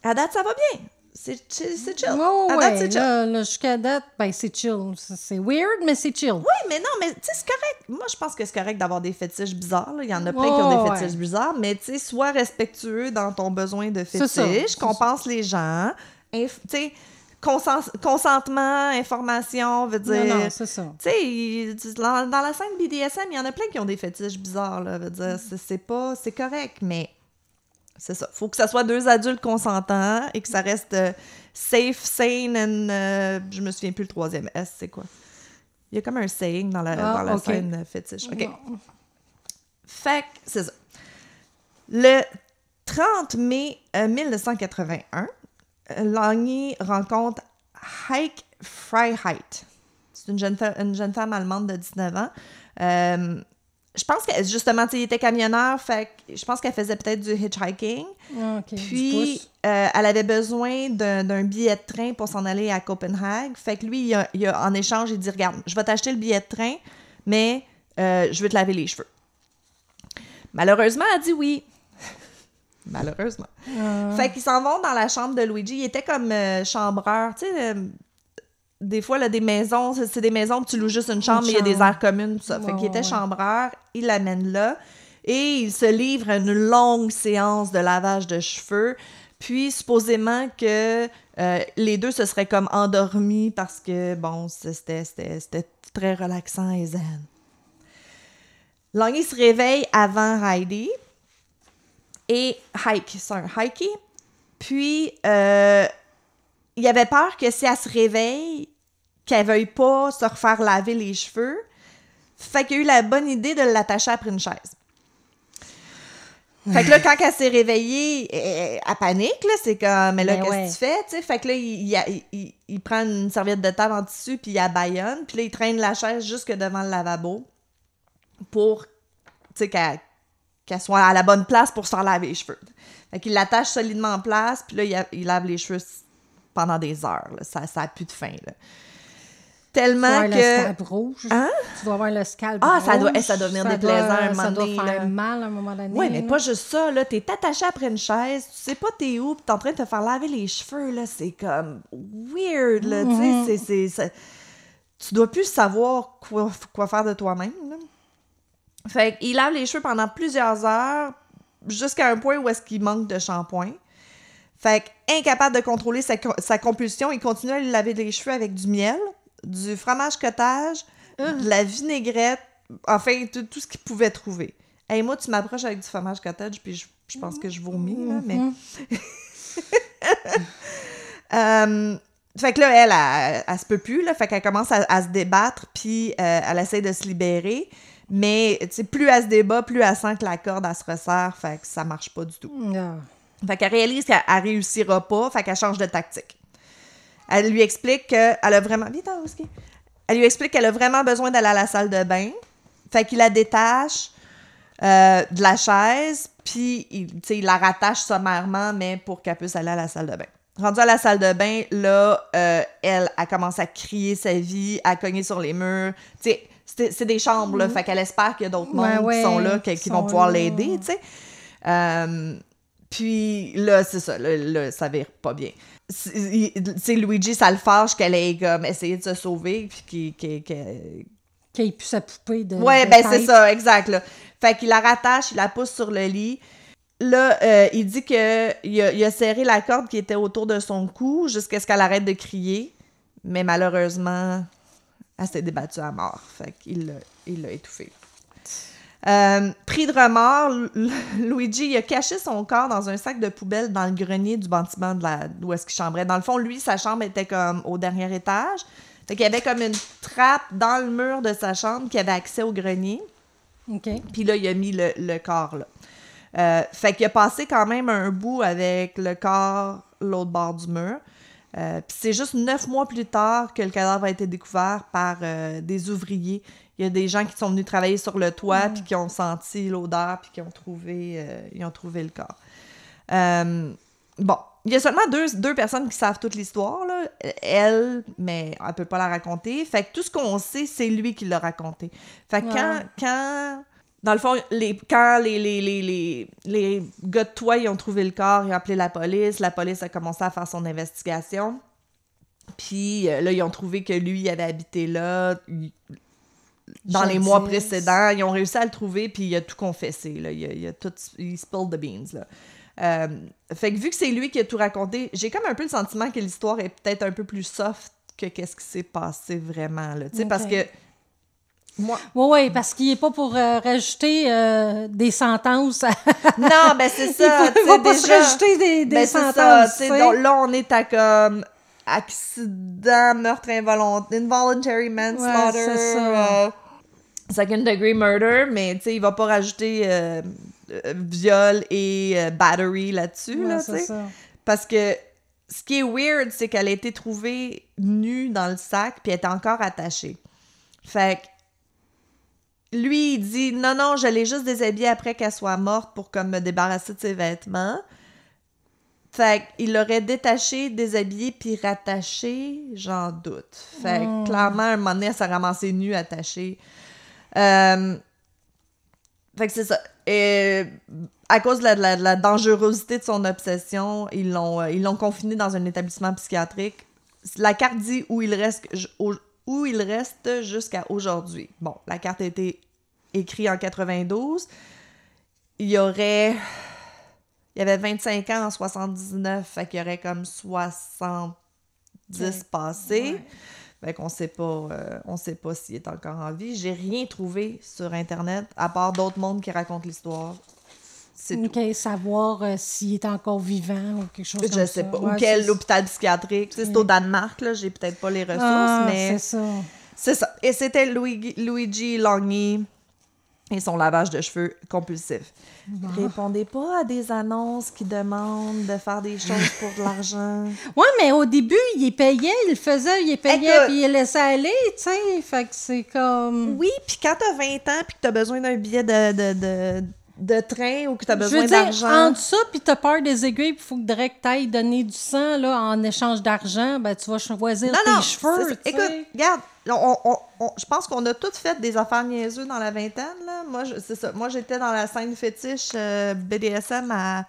À date, ça va bien. C'est chill. C'est chill. À ouais, c'est chill. là, là, jusqu'à date, ben, c'est chill. C'est weird, mais c'est chill. Oui, mais non, mais tu sais, c'est correct. Moi, je pense que c'est correct d'avoir des fétiches bizarres. là. Il y en a plein qui ont des fétiches ouais. bizarres, mais tu sais, sois respectueux dans ton besoin de fétiche, compense les gens. Tu sais, consentement, information, veut dire. Non, non, c'est ça. Tu sais, dans, dans la scène BDSM, il y en a plein qui ont des fétiches bizarres, là. Veut dire, c'est- pas... C'est correct, mais... C'est ça. Faut que ça soit deux adultes consentants et que ça reste euh, safe, sane and... euh, je me souviens plus le troisième S, c'est quoi? Il y a comme un saying dans la, Ah, dans la scène euh, fétiche. OK. Non. Fait que c'est ça. Le 30 mai euh, 1981, Langy rencontre Heike Freiheit. C'est une jeune, fa- une jeune femme allemande de 19 ans. Euh, je pense que justement, tu était camionneur, fait je pense qu'elle faisait peut-être du hitchhiking. Ah, Puis, euh, elle avait besoin d'un billet de train pour s'en aller à Copenhague. Fait que lui, il a, il a- en échange, il dit Regarde, je vais t'acheter le billet de train, mais euh, je veux te laver les cheveux. Malheureusement, elle dit oui. Malheureusement. Ah. Fait qu'ils s'en vont dans la chambre de Luigi. Il était comme euh, chambreur. Tu sais, euh, des fois, là, des maisons, c'est des maisons que tu loues juste une chambre, Une mais il y a des aires communes, tout ça. Fait Ouais, qu'il était ouais. chambreur. Il l'amène là. Et il se livre à une longue séance de lavage de cheveux. Puis, supposément que euh, les deux se seraient comme endormis parce que, bon, c'était très relaxant et zen. Langy se réveille avant Heidi et Hike, c'est un Heike. Puis, euh, il avait peur que si elle se réveille, qu'elle veuille pas se refaire laver les cheveux. Fait qu'il a eu la bonne idée de l'attacher après une chaise. Fait que là, quand elle s'est réveillée, elle, elle panique, là. C'est comme, mais là, Ben qu'est-ce ouais. que tu fais? Tu sais, fait que là, il, il- il- il prend une serviette de table en tissu, puis il la baillonne. Puis là, il traîne la chaise jusque devant le lavabo pour, tu sais, qu'elle qu'elle soit à la bonne place pour se faire laver les cheveux. Fait qu'il l'attache solidement en place, puis là, il, a- il lave les cheveux pendant des heures. là. Ça n'a plus de fin, là. Tu Tellement le que... scalp rouge. Hein? Tu dois avoir le scalp Ah, ça doit- rouge. ça doit doit- déplaisant un moment Ça doit donné, faire là. mal à un moment donné. Oui, mais là. pas juste ça, là. T'es attaché après une chaise, tu sais pas t'es où, pis t'es en train de te faire laver les cheveux, là. C'est comme weird, là. Tu Mm-hmm. sais, c'est- c'est- Tu dois plus savoir quoi, quoi faire de toi-même. Fait qu'il lave les cheveux pendant plusieurs heures, jusqu'à un point où est-ce qu'il manque de shampoing. Fait incapable de contrôler sa, sa compulsion, il continue à lui laver les cheveux avec du miel, du fromage cottage, de la vinaigrette, enfin, tout, tout ce qu'il pouvait trouver. Hey, moi, tu m'approches avec du fromage cottage, puis je, je pense que je vomis, là, mais... Mhm. Euh, <laughs> fait que là, elle, elle, elle se peut plus, là. Fait qu'elle commence à, à se débattre, puis euh, elle essaie de se libérer. Mais, plus elle se débat, plus elle sent que la corde, elle se resserre. Fait que ça marche pas du tout. Ah. Fait qu'elle réalise qu'elle elle réussira pas, fait qu'elle change de tactique. Elle lui explique qu'elle a vraiment... Vite. Elle lui explique qu'elle a vraiment besoin d'aller à la salle de bain. Fait qu'il la détache euh, de la chaise, puis il, tu sais, il la rattache sommairement, mais pour qu'elle puisse aller à la salle de bain. Rendue à la salle de bain, là, euh, elle, elle commence à crier sa vie, à cogner sur les murs. Tu sais, c'est des chambres, là, fait qu'elle espère qu'il y a d'autres Ouais, mondes ouais, qui sont là, qui, vont pouvoir l'aider, tu sais. Euh, puis là, c'est ça, là, là, ça vire pas bien. C'est il- tu sais, Luigi, ça le fâche qu'elle ait comme essayé de se sauver, puis qu'il- qu'il- qu'il- Qu'il ait pu sa poupée de. Ouais, de ben c'est ça, exact. Là. Fait qu'il la rattache, il la pousse sur le lit. Là, euh, il dit que il a, il a serré la corde qui était autour de son cou jusqu'à ce qu'elle arrête de crier. Mais malheureusement, elle s'est débattue à mort. Fait qu'il l'a- il l'a étouffée. Euh, pris de remords, Lu- Luigi il a caché son corps dans un sac de poubelle dans le grenier du bâtiment de la, d'où est-ce qu'il chambrait. Dans le fond, lui, sa chambre était comme au dernier étage. Fait qu'il y avait comme une trappe dans le mur de sa chambre qui avait accès au grenier. OK. Puis là, il a mis le, le corps là. Euh, fait qu'il a passé quand même un bout avec le corps l'autre bord du mur. Euh, Puis c'est juste neuf mois plus tard que le cadavre a été découvert par euh, des ouvriers. Il y a des gens qui sont venus travailler sur le toit puis qui ont senti l'odeur puis qui ont trouvé, euh, ils ont trouvé le corps. Bon, il y a seulement deux, deux personnes qui savent toute l'histoire, là. Elle, mais elle peut pas la raconter. Fait que tout ce qu'on sait, c'est lui qui l'a raconté. Fait que quand, quand, dans le fond, les, quand les, les, les, les, les gars de toit, ils ont trouvé le corps, ils ont appelé la police. La police a commencé à faire son investigation. Puis euh, là, ils ont trouvé que lui, il avait habité là. Dans les mois précédents, ils ont réussi à le trouver, puis il a tout confessé. Là. Il, a, il a tout. Il spilled the beans. Là. Euh, fait que vu que c'est lui qui a tout raconté, j'ai comme un peu le sentiment que l'histoire est peut-être un peu plus soft que qu'est-ce qui s'est passé vraiment. Là. Tu sais, Parce que. Moi. Oui, oui, parce qu'il n'est pas pour euh, rajouter euh, des sentences. <laughs> Non, ben c'est il ça. ne tu sais, va pas déjà- se rajouter des, des Ben, sentences. ça, donc là, on est à comme accident, meurtre involontaire, involuntary manslaughter, Ouais, ça. euh, second degree murder, mais tu sais, il va pas rajouter viol et battery là-dessus, Ouais, là, ça. Parce que ce qui est weird, c'est qu'elle a été trouvée nue dans le sac, puis elle était encore attachée. Fait que lui, il dit non, non, je l'ai juste déshabillée après qu'elle soit morte pour comme me débarrasser de ses vêtements. Fait qu'il l'aurait détaché, déshabillé, puis rattaché, j'en doute. Fait que Mm. clairement, un moment donné, elle s'est ramassée nue, attachée. Euh, fait que c'est ça. Et à cause de la, de la- de la dangerosité de son obsession, ils l'ont euh, ils l'ont confiné dans un établissement psychiatrique. La carte dit où il reste, où il reste jusqu'à aujourd'hui. Bon, la carte a été écrite en 92. Il y aurait... Il y avait 25 ans en 79, fait qu'il y aurait comme 70 passés. Ouais. Fait qu'on sait pas, euh, on sait pas s'il est encore en vie. J'ai rien trouvé sur Internet, à part d'autres mondes qui racontent l'histoire. C'est tout. OK, savoir euh, s'il est encore vivant ou quelque chose comme ça. Je sais pas. Ou Ouais, quel c'est- hôpital psychiatrique. C'est au Danemark, là. J'ai peut-être pas les ressources, Ah, mais c'est ça. c'est ça. Et c'était Luigi, Luigi Longhi et son lavage de cheveux compulsif. Répondez pas à des annonces qui demandent de faire des choses pour de l'argent. <laughs> Oui, mais au début, il est payé, il faisait, il est payé, puis il laissait aller, tu sais. Fait que c'est comme. Oui, puis quand t'as 20 ans puis que t'as besoin d'un billet de, de, de, de train ou que t'as Je besoin veux dire, d'argent... entre ça, puis t'as peur des aiguilles, puis il faut que direct t'ailles donner du sang là, en échange d'argent, ben tu vas choisir Non, tes non, cheveux. tu. Écoute, regarde, on- on- on- je pense qu'on a toutes fait des affaires niaiseuses dans la vingtaine, là. Moi, je- c'est ça. Moi, j'étais dans la scène fétiche euh, BDSM à,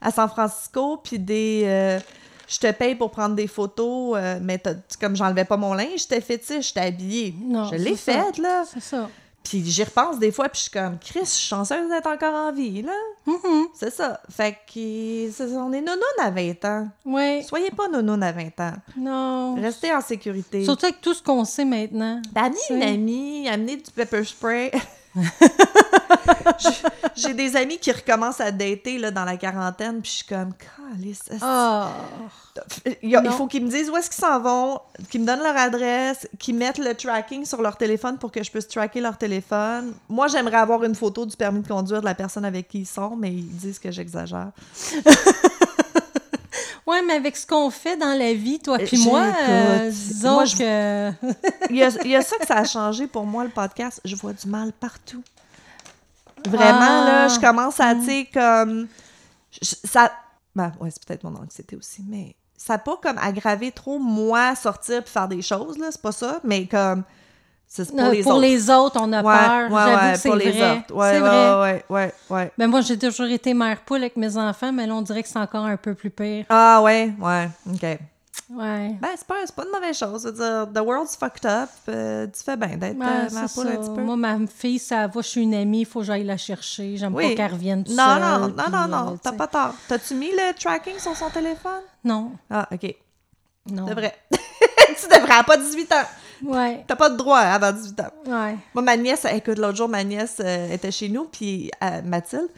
à San Francisco, puis des... euh, je te paye pour prendre des photos, euh, mais comme j'enlevais pas mon linge, j'étais fétiche, j'étais habillée. Non, je l'ai faite, là. C'est ça. Puis j'y repense des fois, puis je suis comme, Chris, je suis chanceuse d'être encore en vie, là. Mhm. C'est ça. Fait que, c'est ça, on est nounoun à 20 ans. Oui. Soyez pas nounoun à 20 ans. Non. Restez en sécurité. Surtout avec tout ce qu'on sait maintenant. Ben, amenez une amie, amenez du pepper spray. <laughs> J'ai- des amis qui recommencent à dater là, dans la quarantaine, puis je suis comme, Calisse, est-ce- Ah. il, il faut qu'ils me disent où est-ce qu'ils s'en vont, qu'ils me donnent leur adresse, qu'ils mettent le tracking sur leur téléphone pour que je puisse tracker leur téléphone. Moi, j'aimerais avoir une photo du permis de conduire de la personne avec qui ils sont, mais ils disent que j'exagère. Ouais, mais avec ce qu'on fait dans la vie, toi puis moi, euh, disons moi, je- que... <laughs> Il y, a, il y a ça que ça a changé pour moi, le podcast. Je vois du mal partout. Vraiment, Ah. là, je commence à, tu sais, comme... je- ça... Ben, ouais, c'est peut-être mon anxiété aussi, mais ça n'a pas comme aggravé trop moi sortir puis faire des choses, là, c'est pas ça, mais comme... C'est pour les pour autres. les autres, on a Ouais, peur. ouais, J'avoue ouais, que c'est vrai. c'est vrai. ouais, ouais, ouais. Ben moi, j'ai toujours été mère poule avec mes enfants, mais là, on dirait que c'est encore un peu plus pire. Ah, ouais, ouais, OK. Ouais. Ben, c'est pas, c'est pas une mauvaise chose. Je veux dire, the world's fucked up. euh, tu fais bien d'être euh, mère poule un petit peu. Moi, ma fille, ça va, je suis une amie, il faut que j'aille la chercher. J'aime Oui. pas qu'elle revienne Non, seule, non, non, puis, non, euh, non, t'as pas tort. T'as-tu mis le tracking sur son téléphone? Non, Ah, OK. non. C'est vrai. <laughs> tu devrais, à pas 18 ans. Ouais, T'as pas de droit avant 18 ans. ouais. Moi, ma nièce, écoute, l'autre jour, ma nièce euh, était chez nous, puis euh, Mathilde,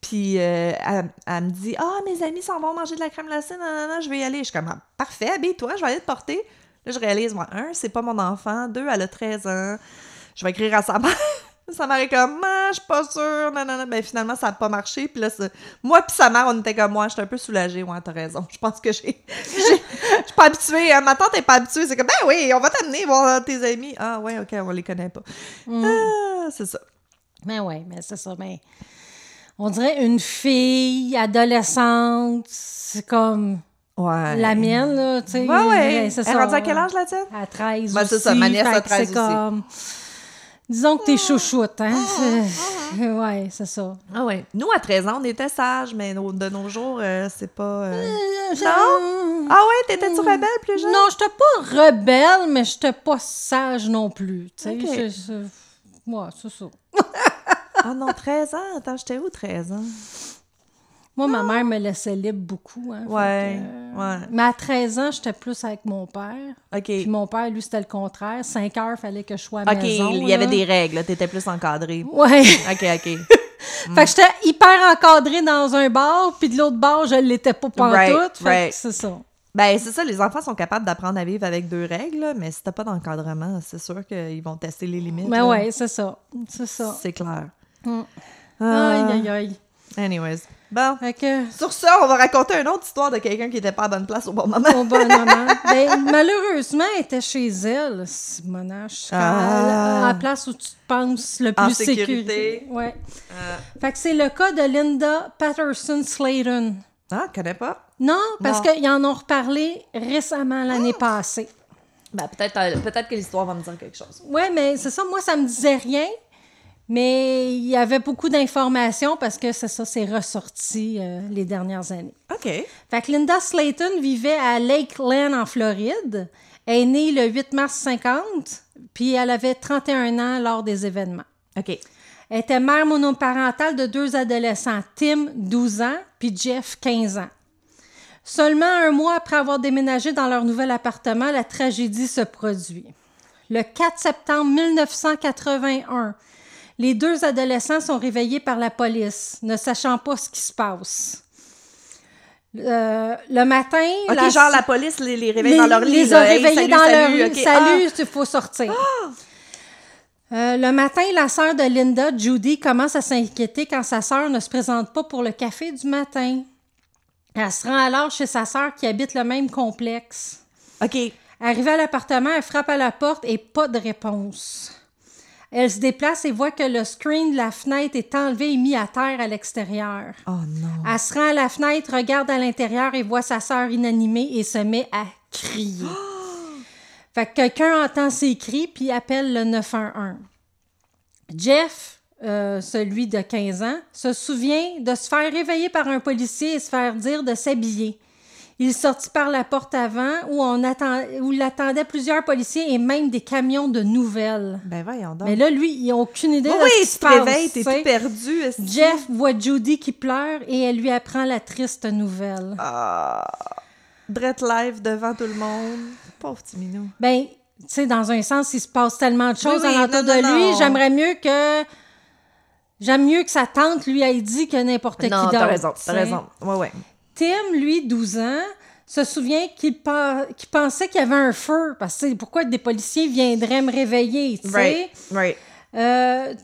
puis euh, elle, elle me dit « Ah, mes amis s'en vont manger de la crème glacée, non, non, non, je vais y aller. » Je suis comme Ah, « Parfait, habille-toi, je vais aller te porter. » Là, je réalise, moi, un, c'est pas mon enfant. Deux, elle a 13 ans. Je vais écrire à sa mère. Sa mère est comme, ah, je suis pas sûre, non, non, non. Ben, finalement, ça n'a pas marché. Puis là, moi puis sa mère, on était comme moi. J'étais un peu soulagée. Ouais, t'as raison. Je pense que j'ai. Je suis pas habituée. hein. Ma tante est pas habituée. C'est comme, ben oui, on va t'amener voir tes amis. Ah, ouais, OK, on les connaît pas. Mm. Ah, c'est ça. Mais ouais, mais c'est ça. Mais on dirait une fille adolescente, c'est comme Ouais. la mienne, là, tu sais. Ouais, ouais. c'est Elle est rendue à quel âge, la tienne? À 13 Ben, aussi. c'est ça, ma nièce que 13 c'est aussi. comme... Disons que t'es chouchoute, hein? Ah, C'est- <laughs> Ouais, c'est ça. Ah, ouais. Nous, à 13 ans, on était sages, mais de nos jours, euh, c'est pas. euh, Non? Ah, ouais, t'étais-tu rebelle plus jeune? Non, j'étais pas rebelle, mais j'étais pas sage non plus. Tu sais, Ok. ouais, c'est ça. Ah, non, 13 ans. Attends, j'étais où, 13 ans? Moi, ma mère me laissait libre beaucoup. Hein, Ouais, que, euh, ouais. Mais à 13 ans, j'étais plus avec mon père. OK. Puis mon père, lui, c'était le contraire. 5 heures, fallait que je sois à OK, maison. il y avait des règles, t'étais plus encadrée. Ouais. <laughs> OK, OK. <laughs> Fait que j'étais hyper encadrée dans un bar, puis de l'autre bar, je l'étais pas pantoute. Right, fait right. c'est ça. Ben, c'est ça, les enfants sont capables d'apprendre à vivre avec deux règles, mais si t'as pas d'encadrement, c'est sûr qu'ils vont tester les limites. Mais là. ouais, c'est ça. C'est ça. C'est clair. Mm. Ah, Aïe, aïe, aïe. Anyways. Bon. Fait que, Sur ça, on va raconter une autre histoire de quelqu'un qui était pas à bonne place au bon moment. au bon moment. <laughs> Ben, malheureusement, elle était chez elle, Simonache. Ah. À la place où tu te penses le En plus sécurité. sécurité. Ouais. Euh, Fait que c'est le cas de Linda Patterson Slayton. ah, je connais pas. Non, parce qu'ils en ont reparlé récemment l'année passée. Ben, peut-être euh, peut-être que l'histoire va me dire quelque chose. Oui, mais c'est ça, moi, ça me disait rien. Mais il y avait beaucoup d'informations parce que c'est ça, c'est ressorti euh, les dernières années. OK. Fait que Linda Slayton vivait à Lakeland, en Floride. Elle est née le 8 mars 50, puis elle avait 31 ans lors des événements. OK. Elle était mère monoparentale de deux adolescents, Tim, 12 ans, puis Jeff, 15 ans. Seulement un mois après avoir déménagé dans leur nouvel appartement, la tragédie se produit. Le 4 septembre 1981, les deux adolescents sont réveillés par la police, ne sachant pas ce qui se passe. Euh, le matin, OK, la- genre la police les, les réveille les, dans leur lit. les a réveillés salut, dans salut, leur. OK. Salut, il faut sortir. Euh, le matin, la sœur de Linda, Judy, commence à s'inquiéter quand sa sœur ne se présente pas pour le café du matin. Elle se rend alors chez sa sœur qui habite le même complexe. Ah, OK. Arrivée à l'appartement, elle frappe à la porte et pas de réponse. Elle se déplace et voit que le screen de la fenêtre est enlevé et mis à terre à l'extérieur. Oh non. Elle se rend à la fenêtre, regarde à l'intérieur et voit sa sœur inanimée et se met à crier. <gasps> Fait que quelqu'un entend ses cris puis appelle le 911. Jeff, euh, celui de 15 ans, se souvient de se faire réveiller par un policier et se faire dire de s'habiller. Il sortit par la porte avant où on attend, où l'attendaient plusieurs policiers et même des camions de nouvelles. Ben voyons donc. Mais là, lui, il n'a aucune idée oui, de ce oui, qui tu se passe. réveilles, t'es tout perdu. Jeff voit Judy qui pleure et elle lui apprend la triste nouvelle. Ah, Drette live devant tout le monde. Pauvre petit minou. Ben, tu sais, dans un sens, il se passe tellement de choses Oui, oui, alentour non, de non, lui. non. J'aimerais mieux que. J'aime mieux que sa tante lui ait dit que n'importe qui Non, d'autre. t'as raison, tu t'as raison. Ouais, ouais. Tim, lui, 12 ans, se souvient qu'il pen- qu'il pensait qu'il y avait un feu. Parce que pourquoi des policiers viendraient me réveiller, tu sais? Right, right. Euh,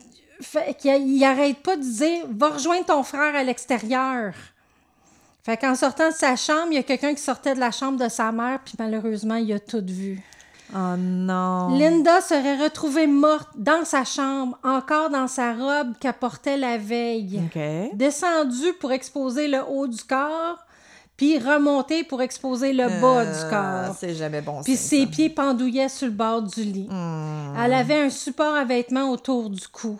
fait qu'il arrête pas de dire va rejoindre ton frère à l'extérieur. Fait qu'en sortant de sa chambre, il y a quelqu'un qui sortait de la chambre de sa mère, puis malheureusement, il a tout vu. Oh non. Linda serait retrouvée morte dans sa chambre, encore dans sa robe qu'elle portait la veille. OK. Descendue pour exposer le haut du corps, puis remontée pour exposer le bas du Euh, corps. C'est jamais bon Puis ses ça. pieds pendouillaient sur le bord du lit. Hmm. Elle avait un support à vêtements autour du cou.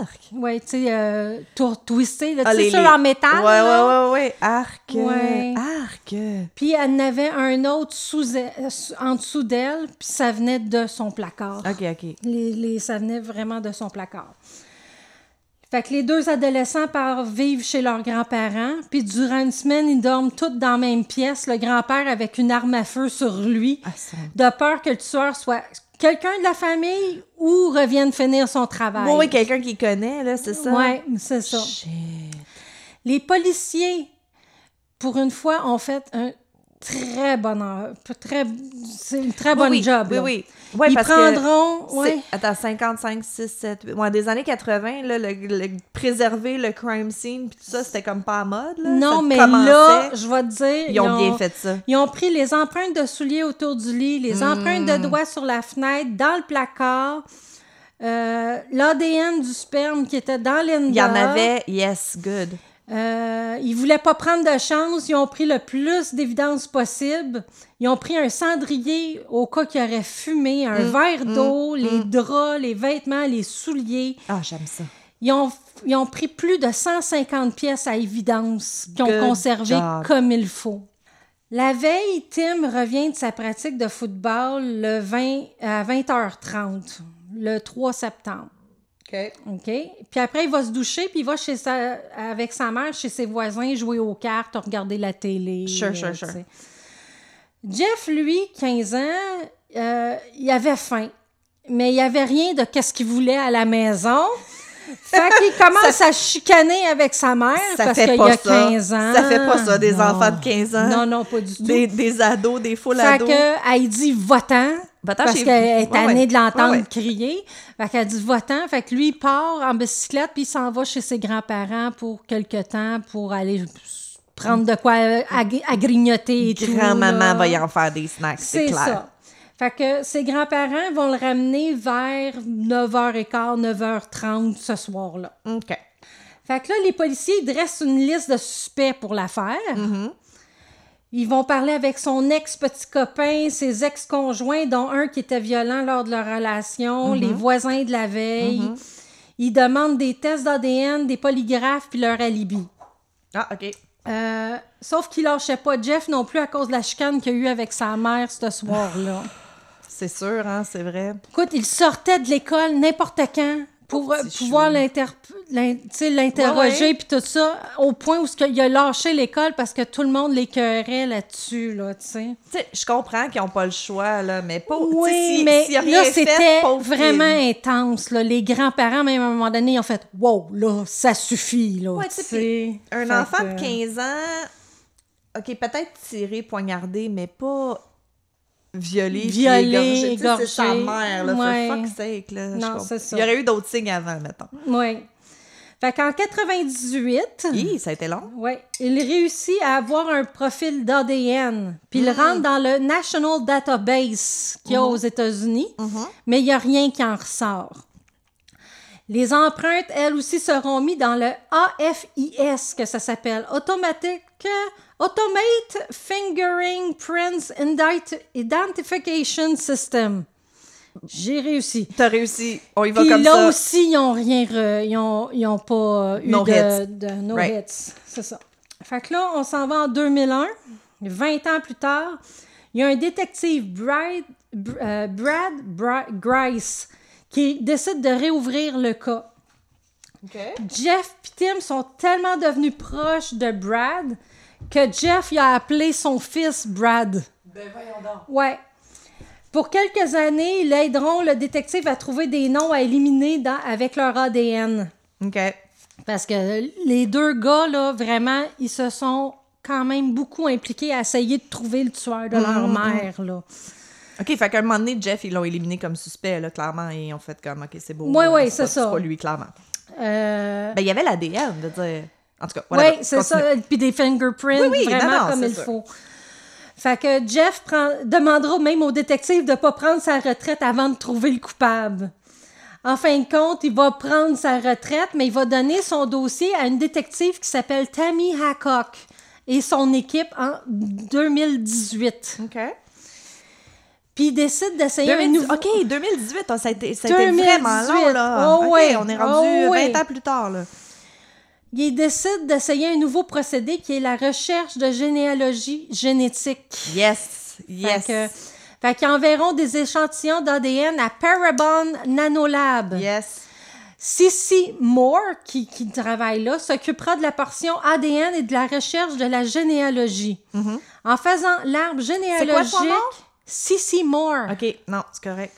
Arc. Ouais, tu sais, euh, tour twisté, là, Ah, tu sais, les- sur les- en métal. Ouais, là. ouais, ouais, ouais. Arc. Ouais. Arc. Puis elle en avait un autre sous- en dessous d'elle, puis ça venait de son placard. OK, OK. Les, les- ça venait vraiment de son placard. Fait que les deux adolescents partent vivre chez leurs grands-parents, puis durant une semaine, ils dorment tous dans la même pièce, le grand-père avec une arme à feu sur lui, Ah, de peur que le tueur soit quelqu'un de la famille ou revienne finir son travail. Oui, oui, quelqu'un qui connaît, là, c'est ça? Ouais, c'est ça. Shit. Les policiers, pour une fois, ont fait un très bon, heure- très, c'est une très bonne oui, job. Oui, là. oui. Ouais, Ils parce que prendront, c'est- ouais. Attends, 55, 6, 7, 8. Ouais, des années 80, là, le, le- préserver le crime scene, puis tout ça, c'était comme pas à mode, là. Non, Ça mais commençait. là, je vais te dire, Ils ont bien fait ça. Ils ont pris les empreintes de souliers autour du lit, les empreintes de doigts sur la fenêtre, dans le placard, euh, l'ADN du sperme qui était dans Linda. Il y en avait, yes, good. Euh, ils voulaient pas prendre de chance. Ils ont pris le plus d'évidence possible. Ils ont pris un cendrier au cas qu'il aurait fumé, un verre d'eau, les draps, les vêtements, les souliers. Ah, j'aime ça. Ils ont, ils ont pris plus de 150 pièces à évidence qu'ils ont conservées comme il faut. La veille, Tim revient de sa pratique de football le 20, à 20h30, le 3 septembre. OK. OK? Puis après, il va se doucher, puis il va chez sa, avec sa mère, chez ses voisins, jouer aux cartes, regarder la télé. Sure, sure, euh, sure. sais. Jeff, lui, 15 ans, euh, il avait faim. Mais il n'y avait rien de qu'est-ce qu'il voulait à la maison. Fait qu'il <laughs> commence à chicaner avec sa mère Ça parce fait qu'il pas a ça. 15 ans. Ça fait pas ça, des Non. enfants de 15 ans. Non, non, pas du tout. Des, des ados, des Fait ados. que, elle dit va-t'en. Parce qu'elle est tannée ouais. de l'entendre Ouais, crier. Fait qu'elle dit va-t'en. Fait que lui, il part en bicyclette, puis il s'en va chez ses grands-parents pour quelque temps pour aller prendre de quoi à, à grignoter et. Grand-maman va y en faire des snacks, c'est C'est clair. ça. Fait que ses grands-parents vont le ramener vers 9h15, 9h30 ce soir-là. OK. Fait que là, les policiers dressent une liste de suspects pour l'affaire. Mm-hmm. Ils vont parler avec son ex-petit copain, ses ex-conjoints, dont un qui était violent lors de leur relation, Mm-hmm. les voisins de la veille. Ils demandent des tests d'ADN, des polygraphes, puis leur alibi. Ah, OK. Euh, sauf qu'il lâchait pas Jeff non plus à cause de la chicane qu'il a eu avec sa mère ce soir-là. <laughs> C'est sûr, hein, c'est vrai. Écoute, il sortait de l'école n'importe quand pour euh, pouvoir chou. l'inter- l'in- tu sais, l'interroger puis tout ça, au point où il a lâché l'école parce que tout le monde l'écœurait là-dessus, là, tu sais. Tu sais, je comprends qu'ils n'ont pas le choix, là, mais pas... Oui, si- mais s'il y a rien là, c'était vraiment intense, là. Les grands-parents, même à un moment donné, ils ont fait « Wow, là, ça suffit, là, Ouais, tu sais. Un enfant que- de 15 ans, OK, peut-être tiré, poignardé, mais pas violé, puis Violé, égorgé. Tu sais, C'est sa mère, là, Ouais. for fuck's sake, là. Non, comprends. c'est ça. Il y aurait eu d'autres signes avant, mettons. Oui. Fait qu'en 98... Hi, ça a été long. Oui, il réussit à avoir un profil d'ADN, puis il rentre dans le National Database qu'il y a aux États-unis, mais il n'y a rien qui en ressort. Les empreintes, elles aussi, seront mises dans le AFIS, que ça s'appelle Automatic Automate Fingering Prints Ident- Identification System. J'ai réussi. T'as réussi. On y va Puis comme là ça. aussi, ils n'ont rien, re- ils ont, ils ont pas euh, eu No de, de no Right. hits. C'est ça. Fait que là, on s'en va en 2001. 20 ans plus tard, il y a un détective, Brad, Br- euh, Brad Bra- Grice, qui décide de réouvrir le cas. Jeff et Tim sont tellement devenus proches de Brad que Jeff il a appelé son fils Brad. Ben voyons donc. Ouais. Pour quelques années, ils aideront le détective à trouver des noms à éliminer dans- avec leur ADN. OK. Parce que les deux gars, là, vraiment, ils se sont quand même beaucoup impliqués à essayer de trouver le tueur de leur mère, là. OK, fait qu'à un moment donné, Jeff, ils l'ont éliminé comme suspect, là, clairement, et ils ont fait comme, OK, c'est beau. Ouais, pas- c'est ça. C'est pas lui, clairement. Euh, Ben, il y avait l'ADN, de dire... En tout cas, Oui, c'est ça. Puis des fingerprints, Oui, oui, vraiment non, non, comme il faut. Fait que Jeff prend- demandera même au détective de ne pas prendre sa retraite avant de trouver le coupable. En fin de compte, il va prendre sa retraite, mais il va donner son dossier à une détective qui s'appelle Tammy Hancock et son équipe en 2018. OK. Puis il décide d'essayer un 2010 nouveau... OK, 2018, ah, ça a été, ça a été 2018. vraiment long, là. Oh, OK, ouais. on est rendu Oh, ouais. 20 ans plus tard, là. Il décide d'essayer un nouveau procédé qui est la recherche de généalogie génétique. Yes, yes. Fait que, fait enverront des échantillons d'ADN à Parabon Nanolab. Yes. Sissy Moore, qui, qui travaille là, s'occupera de la portion ADN et de la recherche de la généalogie. En faisant l'arbre généalogique... Mm-hmm. son nom? Sissy Moore. OK, non, c'est correct.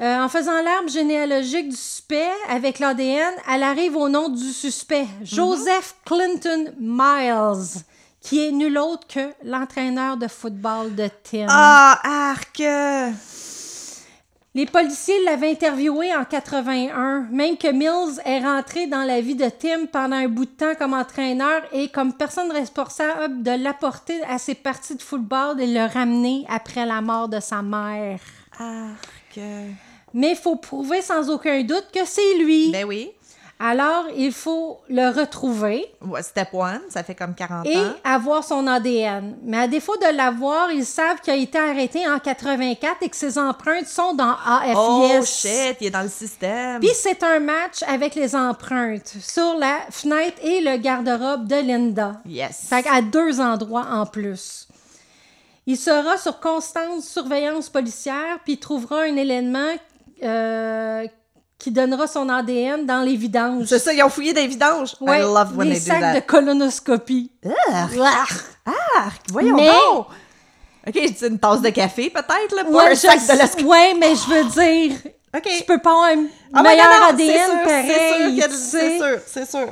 Euh, en faisant l'arbre généalogique du suspect avec l'ADN, elle arrive au nom du suspect, Joseph Clinton Miles, qui est nul autre que l'entraîneur de football de Tim. Ah, arc! Les policiers l'avaient interviewé en 81, même que Mills est rentré dans la vie de Tim pendant un bout de temps comme entraîneur et comme personne responsable de l'apporter à ses parties de football et le ramener après la mort de sa mère. Arc. Mais il faut prouver sans aucun doute que c'est lui. Ben oui. Alors, il faut le retrouver step one, ça fait comme 40 et ans. avoir son ADN. Mais à défaut de l'avoir, ils savent qu'il a été arrêté en 84 et que ses empreintes sont dans AFIS. Oh shit, il est dans le système. Puis c'est un match avec les empreintes sur la fenêtre et le garde-robe de Linda. Yes. Fait à deux endroits en plus. Il sera sur constante surveillance policière, puis trouvera un élément euh, qui donnera son ADN dans les vidanges. C'est ça, ils ont fouillé des vidanges. Ouais, I love when des they do sacs that. de colonoscopie. Arc. Arc. Voyons Mais- donc. OK, c'est une tasse de café peut-être, là, pour Ouais, un sac je- de ouais, mais je veux dire, OK. tu peux pas avoir un Ah meilleur non, non, ADN sûr, pareil, c'est sûr, c'est sûr.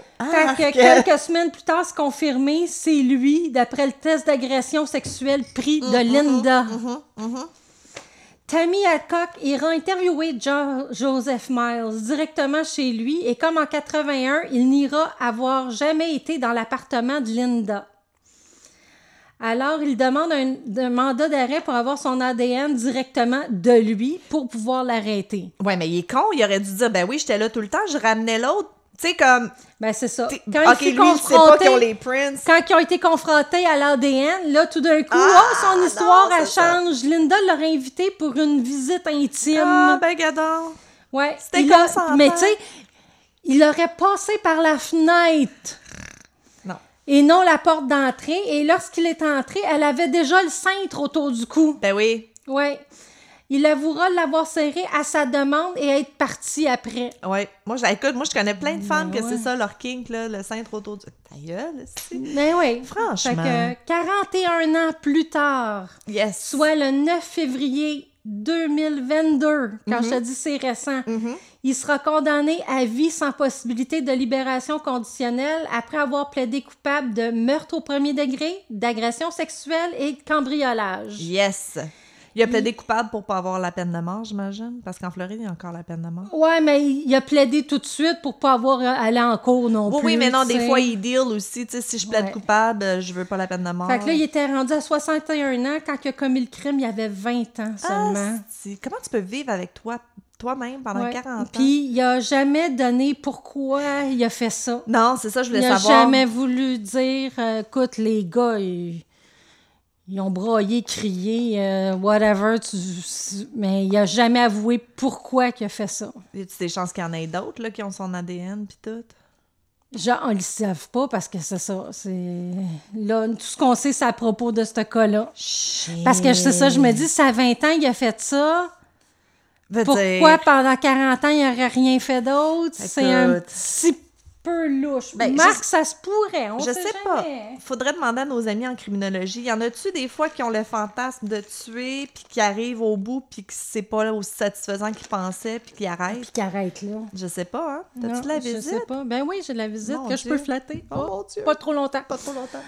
Fait que quelques semaines plus tard, c'est confirmé, c'est lui, d'après le test d'agression sexuelle pris de Mm-hmm, Linda. Tammy Hadcock ira interviewer Jo- Joseph Miles directement chez lui et comme en 81, il n'ira avoir jamais été dans l'appartement de Linda. Alors, il demande un, un mandat d'arrêt pour avoir son ADN directement de lui pour pouvoir l'arrêter. Ouais, mais il est con, il aurait dû dire, ben oui, j'étais là tout le temps, je ramenais l'autre. Tu sais, comme... Ben, c'est ça. Quand OK, il lui, s'est il sait pas confronté- qu'ils ont les prints. quand ils ont été confrontés à l'ADN, là, tout d'un coup, Ah, oh, son histoire, non, elle c'est ça. change. Linda l'aurait invité pour une visite intime. Ah, ben gadon. ouais. c'était il a- consentant. Mais tu sais, il aurait passé par la fenêtre Non. et non la porte d'entrée. Et lorsqu'il est entré, elle avait déjà le cintre autour du cou. Ben oui. Ouais. Il avouera l'avoir serré à sa demande et être parti après. Ouais. Moi, je, écoute, moi, je connais plein de femmes que ouais. c'est ça, leur kink, là, le cintre autour du... Ta gueule, c'est... Mais oui. Franchement. Fait que 41 ans plus tard, Yes. soit le 9 février 2022, quand Mhm. je te dis c'est récent, il sera condamné à vie sans possibilité de libération conditionnelle après avoir plaidé coupable de meurtre au premier degré, d'agression sexuelle et de cambriolage. Yes. Il a plaidé coupable pour pas avoir la peine de mort, j'imagine. Parce qu'en Floride, il y a encore la peine de mort. Ouais, mais il a plaidé tout de suite pour pas avoir à aller en cours non Oui, plus. oui, mais non, des fois, il deal aussi. Tu sais, si je plaide Ouais. coupable, euh, je veux pas la peine de mort. Fait que là, il était rendu à 61 ans. Quand il a commis le crime, il avait 20 ans seulement. Ah, Comment tu peux vivre avec toi, toi-même pendant Ouais. 40 ans? Puis il a jamais donné pourquoi il a fait ça. Non, c'est ça, je Il voulais n'a savoir. jamais voulu dire, euh, écoute, les gars, ils, ils ont broyé, crié, euh, whatever, tu- mais il a jamais avoué pourquoi il a fait ça. Y a-tu des chances qu'il y en ait d'autres là, qui ont son ADN puis tout? Genre, on ne le savent pas parce que c'est ça. C'est... Là, tout ce qu'on sait, c'est à propos de ce cas-là. Parce que c'est ça, je me dis, ça a 20 ans, il a fait ça. Pourquoi dire- pendant 40 ans, il n'aurait rien fait d'autre? C'est un petit peu louche. Ben, Marc, je- ça se pourrait. On Je sait, sais pas. jamais. Faudrait demander à nos amis en criminologie. Y en a-tu des fois qui ont le fantasme de tuer, puis qui arrivent au bout, puis que c'est pas aussi satisfaisant qu'ils pensaient, puis qui arrêtent? Puis qu'il arrête là. Je sais pas, hein? T'as-tu de la Je sais visite? pas. Ben oui, j'ai de la visite Mon que je peux flatter. Oh, Pas- mon Dieu. Pas trop longtemps. Pas trop longtemps.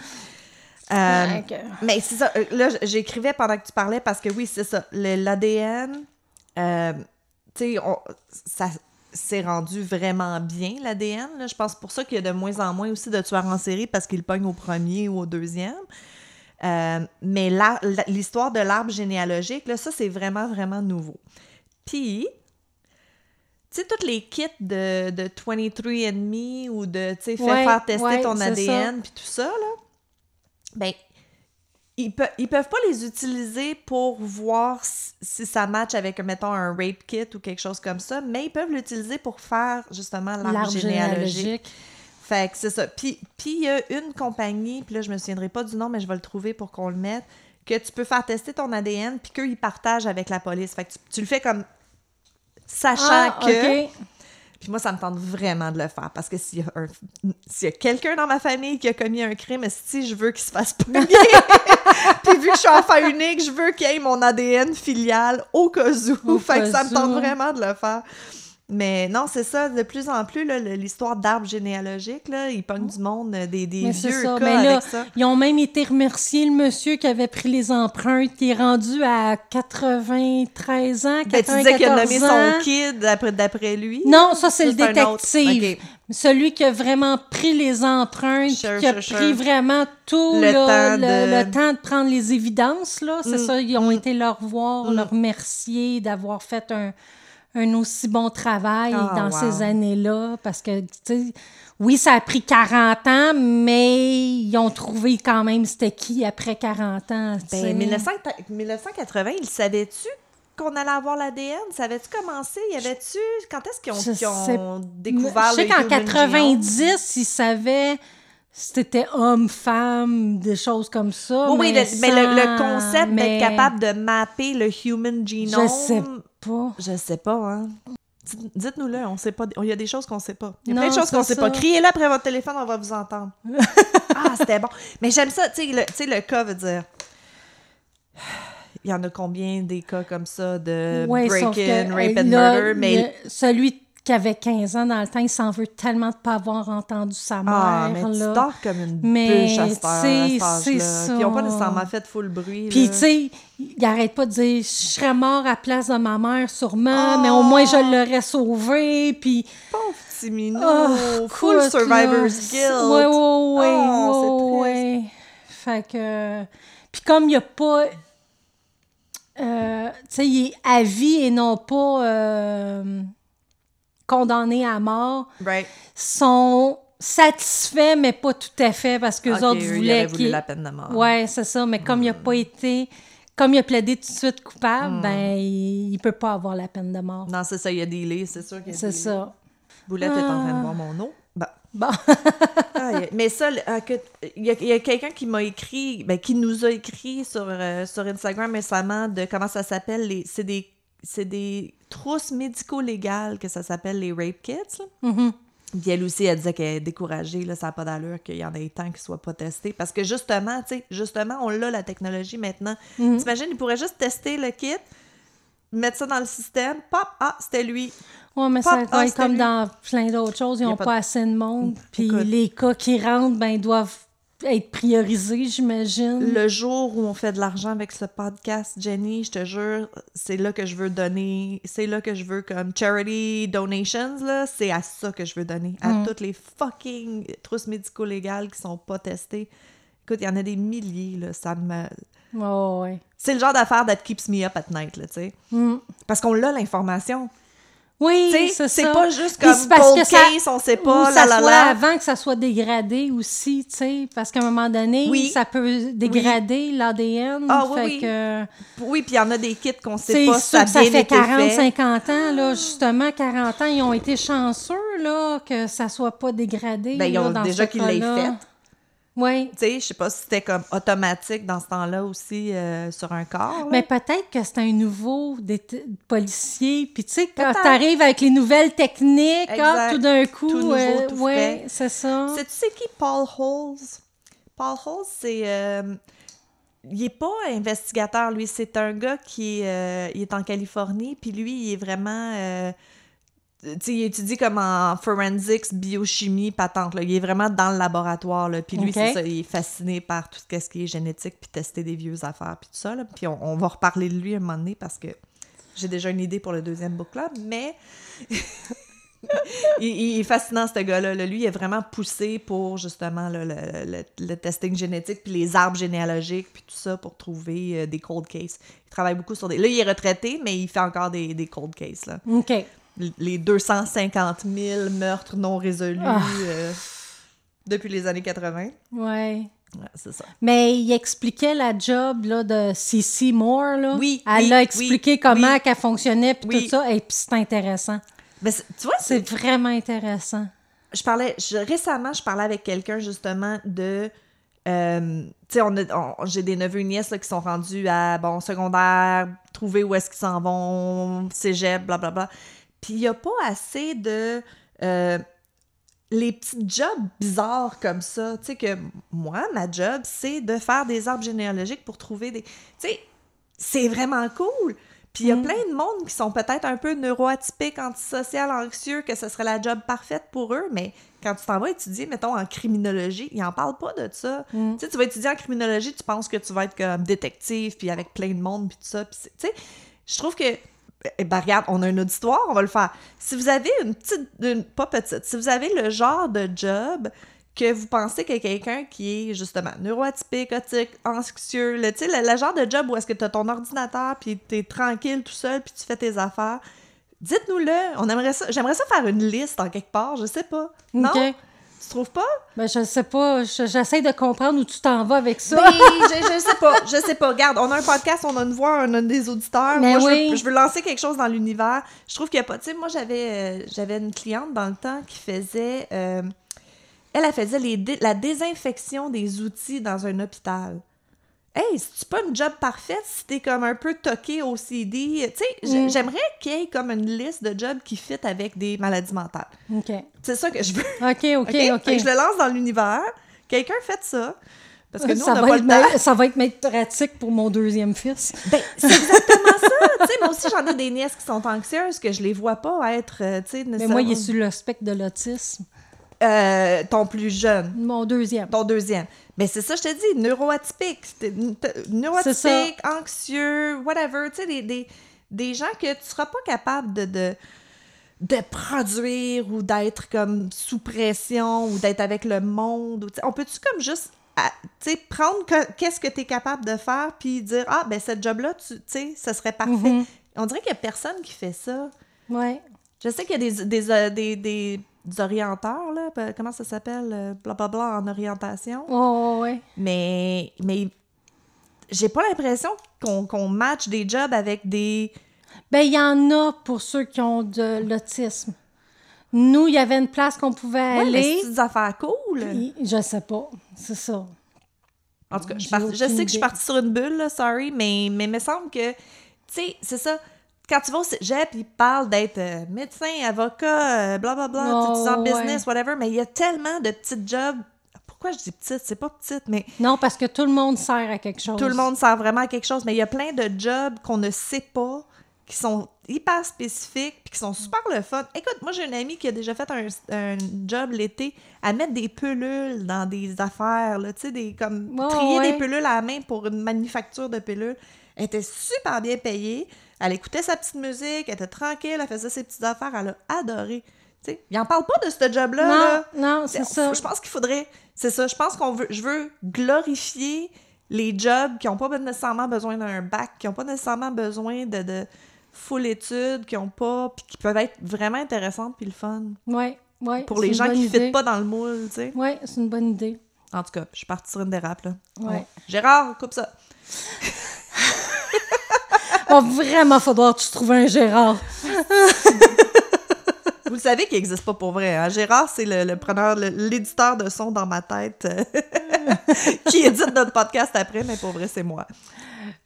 Euh, que- mais c'est ça. euh, Là, j'écrivais pendant que tu parlais parce que oui, c'est ça. Le- L'ADN, euh, tu sais, ça s'est rendu vraiment bien, l'ADN. Je pense pour ça qu'il y a de moins en moins aussi de tueurs en série parce qu'ils pognent au premier ou au deuxième. Euh, mais l'histoire de l'arbre généalogique, là, ça, c'est vraiment, vraiment nouveau. Puis, tu sais, tous les kits de, de 23andMe ou de, tu sais, Ouais, faire tester ouais, ton c'est ADN, puis tout ça, là, ben, ils, pe- ils peuvent pas les utiliser pour voir si, ça match avec, mettons, un rape kit ou quelque chose comme ça, mais ils peuvent l'utiliser pour faire, justement, l'arbre généalogique. généalogique. Fait que c'est ça. Puis il y a une compagnie, puis là, je me souviendrai pas du nom, mais je vais le trouver pour qu'on le mette, que tu peux faire tester ton ADN, puis qu'eux, ils partagent avec la police. Fait que tu, tu le fais comme sachant Ah, que... Puis moi, ça me tente vraiment de le faire, parce que s'il y a, un- s'il y a quelqu'un dans ma famille qui a commis un crime, si je veux qu'il se fasse <laughs> pogner, puis vu que je suis enfant unique, je veux qu'il y ait mon ADN filial au cas où. Au fait que ça me tente vraiment de le faire. Mais non, c'est ça, de plus en plus, l'histoire d'arbres généalogiques, là, ils pognent du monde, euh, des, des vieux ça. cas Mais là, avec ça. ils ont même été remerciés, le monsieur qui avait pris les empreintes, qui est rendu à 93 ans, 94 Ben, tu disais qu'il a nommé ans. son kid d'après, lui. Non, ça, c'est le détective. Celui qui a vraiment pris les empreintes, Sure, qui a sure, pris vraiment tout Le là, temps le, de- le temps de prendre les évidences. là. C'est Mm. ça, ils ont été leur voir, Mm. leur remercier d'avoir fait un, un aussi bon travail Ah, dans wow. ces années-là. Parce que, tu sais, oui, ça a pris 40 ans, mais ils ont trouvé quand même c'était qui après 40 ans. Ben, 1900 1980, ils savaient-tu qu'on allait avoir l'ADN? Savais-tu commencer? Y avait-tu... Quand est-ce qu'ils ont, découvert Je sais le qu'en human genome? 90, ils savaient c'était homme, femme, des choses comme ça. Oui, oui, mais, le- mais le, le concept mais d'être capable de mapper le human genome... Je sais pas. Je sais pas, hein. Dites- Dites-nous-le, on sait pas. Il y a des choses qu'on sait pas. Il y a Non, plein de choses qu'on sait pas. Criez-le après votre téléphone, on va vous entendre. <laughs> ah, c'était bon. Mais j'aime ça, tu sais, le, tu sais, le cas veut dire. Il y en a combien des cas comme ça de Ouais, break-in, rape and là, murder, mais le- celui qui avait 15 ans dans le temps, il s'en veut tellement de pas avoir entendu sa mère. Ah, mais tu là. dors comme une Mais, bûche à cette heure, à tu sais, cet âge-là. c'est Puis ils ont pas nécessairement fait full bruit. Puis, là. tu sais, il arrête pas de dire Je serais mort à la place de ma mère, sûrement, Oh! mais au moins je l'aurais sauvé. Puis, Pauvre petit minou, Oh, full écoute, survivor's là, guilt. Ouais, ouais, ouais. Oh, ouais, ouais. Fait que. Puis comme il n'y a pas. euh, tu sais, il est à vie et non pas euh, condamné à mort, Right. sont satisfaits, mais pas tout à fait parce que les Ok, autres eux, voulaient qu'il. la peine de mort. Ouais, c'est ça. Mais comme il n'a pas été. Comme il a plaidé tout de suite Hmm. coupable, ben, il ne peut pas avoir la peine de mort. Non, c'est ça, il y a des lits, c'est sûr qu'il y a C'est des ça. Boulette est en train de Ah. boire mon eau. Bon. Bon. <laughs> Aïe, mais ça, il y a, il quelqu'un qui m'a écrit, ben, qui nous a écrit sur, euh, sur Instagram récemment de comment ça s'appelle. les- C'est des, c'est des trousses médico-légales que ça s'appelle les rape kits. là. Mhm. Puis elle aussi, elle disait qu'elle est découragée, là, ça n'a pas d'allure qu'il y en ait tant qui ne soient pas testés. Parce que justement, tu sais, justement, on l'a la technologie maintenant. Mhm. T'imagines, ils pourraient juste tester le kit, mettre ça dans le système, pop, ah, c'était lui. Oui, mais Pop, ça ah, comme lui. dans plein d'autres choses. Ils n'ont pas pas, assez de monde. Puis Écoute. les cas qui rentrent, ben, doivent être priorisés, j'imagine. Le jour où on fait de l'argent avec ce podcast, Jenny, je te jure, c'est là que je veux donner, c'est là que je veux comme charity donations, là, c'est à ça que je veux donner, à Mm. toutes les fucking trousses médico-légales qui sont pas testées. Écoute, il y en a des milliers, là, ça me... Ouais, ouais. C'est le genre d'affaire that keeps me up at night, là, tu sais. Mm. Parce qu'on l'a l'information. Oui, c'est ça. pas juste comme parce que ça- case, on sait pas, ça la soit la. avant que ça soit dégradé aussi, tu sais, parce qu'à un moment donné, Oui. ça peut dégrader l'ADN. Ah, oui, oui. que Oui, puis il y en a des kits qu'on sait pas ça ça fait été 40, fait. 50 ans, là, justement, 40 ans, ils ont été chanceux, là, que ça soit pas dégradé. Ben, ils là, ont dans déjà qu'ils l'aient fait. Oui. Tu sais, je sais pas si c'était comme automatique dans ce temps-là aussi euh, sur un corps. là. Mais peut-être que c'est un nouveau policier. Puis tu sais, quand Peut-être. tu arrives avec les nouvelles techniques, ah, tout d'un coup, Tout nouveau, euh, tout ouais, c'est ça. Sais-tu c'est qui Paul Holes? Paul Holes, c'est... euh, il est pas investigateur, lui. C'est un gars qui euh, il est en Californie, puis lui, il est vraiment... il étudie comme en forensics, biochimie, patente. Là. Il est vraiment dans le laboratoire. Là. Puis lui, c'est ça, il est fasciné par tout ce qui est génétique, puis tester des vieux affaires, puis tout ça. Là. Puis on, on va reparler de lui un moment donné parce que j'ai déjà une idée pour le deuxième book club, mais <laughs> il, il est fascinant, ce gars-là. là. Lui, il est vraiment poussé pour justement là, le, le- le testing génétique, puis les arbres généalogiques, puis tout ça pour trouver euh, des cold cases. Il travaille beaucoup sur des. Là, il est retraité, mais il fait encore des, des cold cases. Là. OK. Les 250 000 meurtres non résolus Ah. euh, depuis les années 80. Ouais. Ouais, c'est ça. Mais il expliquait la job là, de C.C. Moore. Là. Oui, Elle oui, a expliqué oui, comment oui. qu'elle fonctionnait, puis tout ça. Et puis c'est intéressant. Mais c'est- tu vois, C'est vraiment intéressant. je parlais je- récemment je parlais avec quelqu'un justement de euh, tu sais on j'ai des neveux et nièces là, qui sont rendus à bon secondaire trouver où est-ce qu'ils s'en vont cégep blablabla puis il y a pas assez de euh, les petits jobs bizarres comme ça tu sais que moi ma job c'est de faire des arbres généalogiques pour trouver des tu sais c'est vraiment cool puis il y a Mm. plein de monde qui sont peut-être un peu neuroatypiques, antisocial, anxieux, que ce serait la job parfaite pour eux, mais quand tu t'en vas étudier, mettons, en criminologie, ils en parlent pas de ça. Mm. Tu sais, tu vas étudier en criminologie, tu penses que tu vas être comme détective, puis avec plein de monde, puis tout ça. Puis tu sais, je trouve que, eh ben regarde, on a une auditoire, on va le faire. Si vous avez une petite, pas petite, si vous avez le genre de job que vous pensez que quelqu'un qui est justement neuroatypique, autique, anxieux, le, le, le genre de job où est-ce que tu as ton ordinateur, puis tu es tranquille tout seul, puis tu fais tes affaires, dites-nous-le. On aimerait ça. J'aimerais ça faire une liste en quelque part, je sais pas. Non? Tu trouves pas? Ben, je sais pas. je- J'essaie de comprendre où tu t'en vas avec ça. Ben, je, je sais pas, je sais pas. Regarde, on a un podcast, on a une voix, on a des auditeurs. Mais moi, je, oui. veux, je veux lancer quelque chose dans l'univers. Je trouve qu'il y a pas... Tu sais, moi, j'avais euh, j'avais une cliente dans le temps qui faisait... euh, elle, elle faisait les dé- la désinfection des outils dans un hôpital. Hey, c'est pas une job parfaite si t'es comme un peu toqué au CD. Tu sais, Mm. j'aimerais qu'il y ait comme une liste de jobs qui fit avec des maladies mentales. OK. C'est ça que je veux. OK, OK, <laughs> OK? OK. Fait que je le lance dans l'univers. Quelqu'un fait ça. Parce que nous, ça, on va pas être le temps. ma- ça va être mettre pratique pour mon deuxième fils. Ben, c'est exactement ça. <laughs> Tu sais, moi aussi, j'en ai des nièces qui sont anxieuses, que je les vois pas être, euh, Mais moi, il est sur le spectre de l'autisme. Euh, ton plus jeune, Mon deuxième. ton deuxième. Mais c'est ça, je te dis, neuroatypique. Neuroatypique, anxieux, whatever. Tu sais, des, des, des gens que tu seras pas capable de, de, de produire ou d'être comme sous pression ou d'être avec le monde. on peut-tu comme juste à- sais, prendre que- qu'est-ce que tu es capable de faire puis dire ah ben cette job là tu sais ça serait parfait Mhm. on dirait qu'il y a personne qui fait ça Ouais. je sais qu'il y a des, des, euh, des orienteurs là comment ça s'appelle euh, blablabla en orientation Oh, ouais. mais mais j'ai pas l'impression qu'on qu'on match des jobs avec des Ben, il y en a pour ceux qui ont de l'autisme. Nous, il y avait une place qu'on pouvait Ouais, mais aller. c'est des affaires cool Puis, Je sais pas. C'est ça. En tout cas, je, partie- je sais que je suis idée. partie sur une bulle, là, sorry, mais, mais il me semble que, tu sais, c'est ça. Quand tu vas au cégep, ils parlent d'être euh, médecin, avocat, euh, blablabla, Oh, tu es en ouais. business, whatever, mais il y a tellement de petits jobs. Pourquoi je dis petite? C'est pas petite, mais Non, parce que tout le monde sert à quelque chose. tout le monde sert vraiment à quelque chose. Mais il y a plein de jobs qu'on ne sait pas, qui sont hyper spécifiques, puis qui sont super le fun. Écoute, moi, j'ai une amie qui a déjà fait un, un job l'été à mettre des pelules dans des affaires, là, tu sais, des, comme trier ouais. des pelules à la main pour une manufacture de pilules. Elle était super bien payée. Elle écoutait sa petite musique, elle était tranquille, elle faisait ses petites affaires, elle a adoré. Tu sais, il en parle pas de ce job-là. Non, là. non, c'est ça. Je pense qu'il faudrait. C'est ça. Je pense qu'on veut. Je veux glorifier les jobs qui n'ont pas nécessairement besoin d'un bac, qui n'ont pas nécessairement besoin de, de full études, qui ont pas, puis qui peuvent être vraiment intéressantes puis le fun. Ouais, ouais. Pour les gens qui ne fitent pas dans le moule, tu sais. Ouais, c'est une bonne idée. En tout cas, je suis partie sur une dérape, là. Ouais. Gérard, coupe ça. <laughs> Va vraiment falloir que tu trouves un Gérard. <laughs> Vous le savez qu'il n'existe pas pour vrai. Hein? Gérard, c'est le, le preneur, l'éditeur de son dans ma tête <laughs> qui édite notre podcast après, mais pour vrai, c'est moi.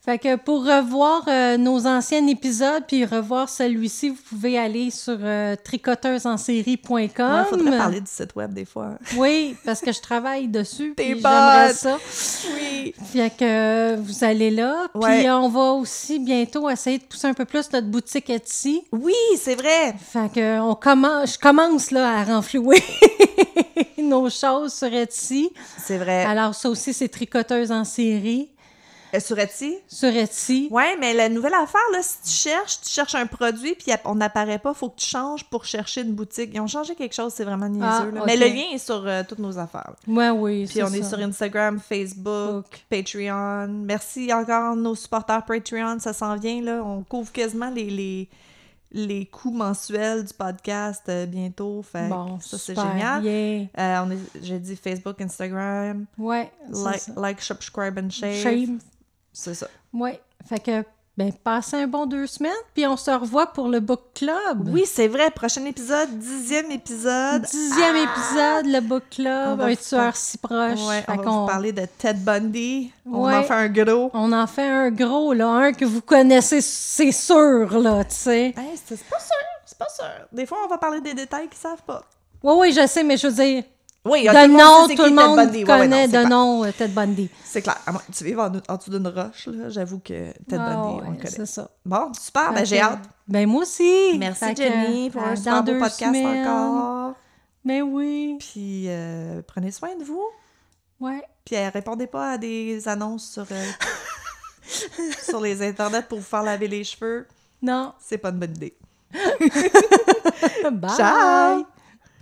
Fait que pour revoir euh, nos anciens épisodes puis revoir celui-ci, vous pouvez aller sur euh, tricoteusesensérie.com. Il faudrait parler du site web des fois. Oui, parce que je travaille dessus. T'es J'aimerais ça. Oui. Fait que euh, vous allez là. Puis Ouais. on va aussi bientôt essayer de pousser un peu plus notre boutique Etsy. Oui, c'est vrai. Fait que on commence, je commence là à renflouer <laughs> nos choses sur Etsy. C'est vrai. Alors ça aussi, c'est tricoteuse en série sur Etsy? sur Etsy. Ouais, mais la nouvelle affaire, là, si tu cherches, tu cherches un produit, puis on n'apparaît pas, faut que tu changes pour chercher une boutique. Ils ont changé quelque chose, c'est vraiment niaiseux. Ah, là. Mais le lien est sur euh, toutes nos affaires. Ouais, oui. Puis on est sur Instagram, Facebook, Book. Patreon. Merci encore à nos supporters Patreon, ça s'en vient, là. On couvre quasiment les, les, les coûts mensuels du podcast euh, bientôt. Fait Bon, ça, c'est génial. yeah. Euh, on est, j'ai dit Facebook, Instagram, Ouais, like, ça. like, subscribe and share. Shame. C'est ça. Ouais. Fait que, ben, passez un bon deux semaines, puis on se revoit pour le book club. Oui, c'est vrai. Prochain épisode, dixième épisode. Dixième épisode, le book club, On va un tueur si proche. Ouais, on va qu'on- vous parler de Ted Bundy. On Ouais. en fait un gros. On en fait un gros, là, un que vous connaissez, c'est sûr, là, tu sais. C'est c'est pas sûr, c'est pas sûr. Des fois, on va parler des détails qu'ils savent pas. Oui, oui, je sais, mais je veux dire, Oui, de tout le monde nom, tout le monde Bundy. Ouais, ouais, connaît non, c'est de clair. nom euh, Ted Bundy. C'est clair. À moins que tu vives en, en dessous d'une roche, là, j'avoue que Ted Ah, Bundy, on ouais, le connaît. C'est ça. Bon, super, ben j'ai hâte. Ben moi aussi. Merci Fait que, Jenny pour euh, un super beau podcast semaines. encore. Ben oui. Puis euh, prenez soin de vous. Ouais. Puis euh, répondez pas à des annonces sur, euh, <laughs> sur les internets pour vous faire laver les cheveux. Non. C'est pas une bonne idée. <laughs> <laughs> Bye. Ciao!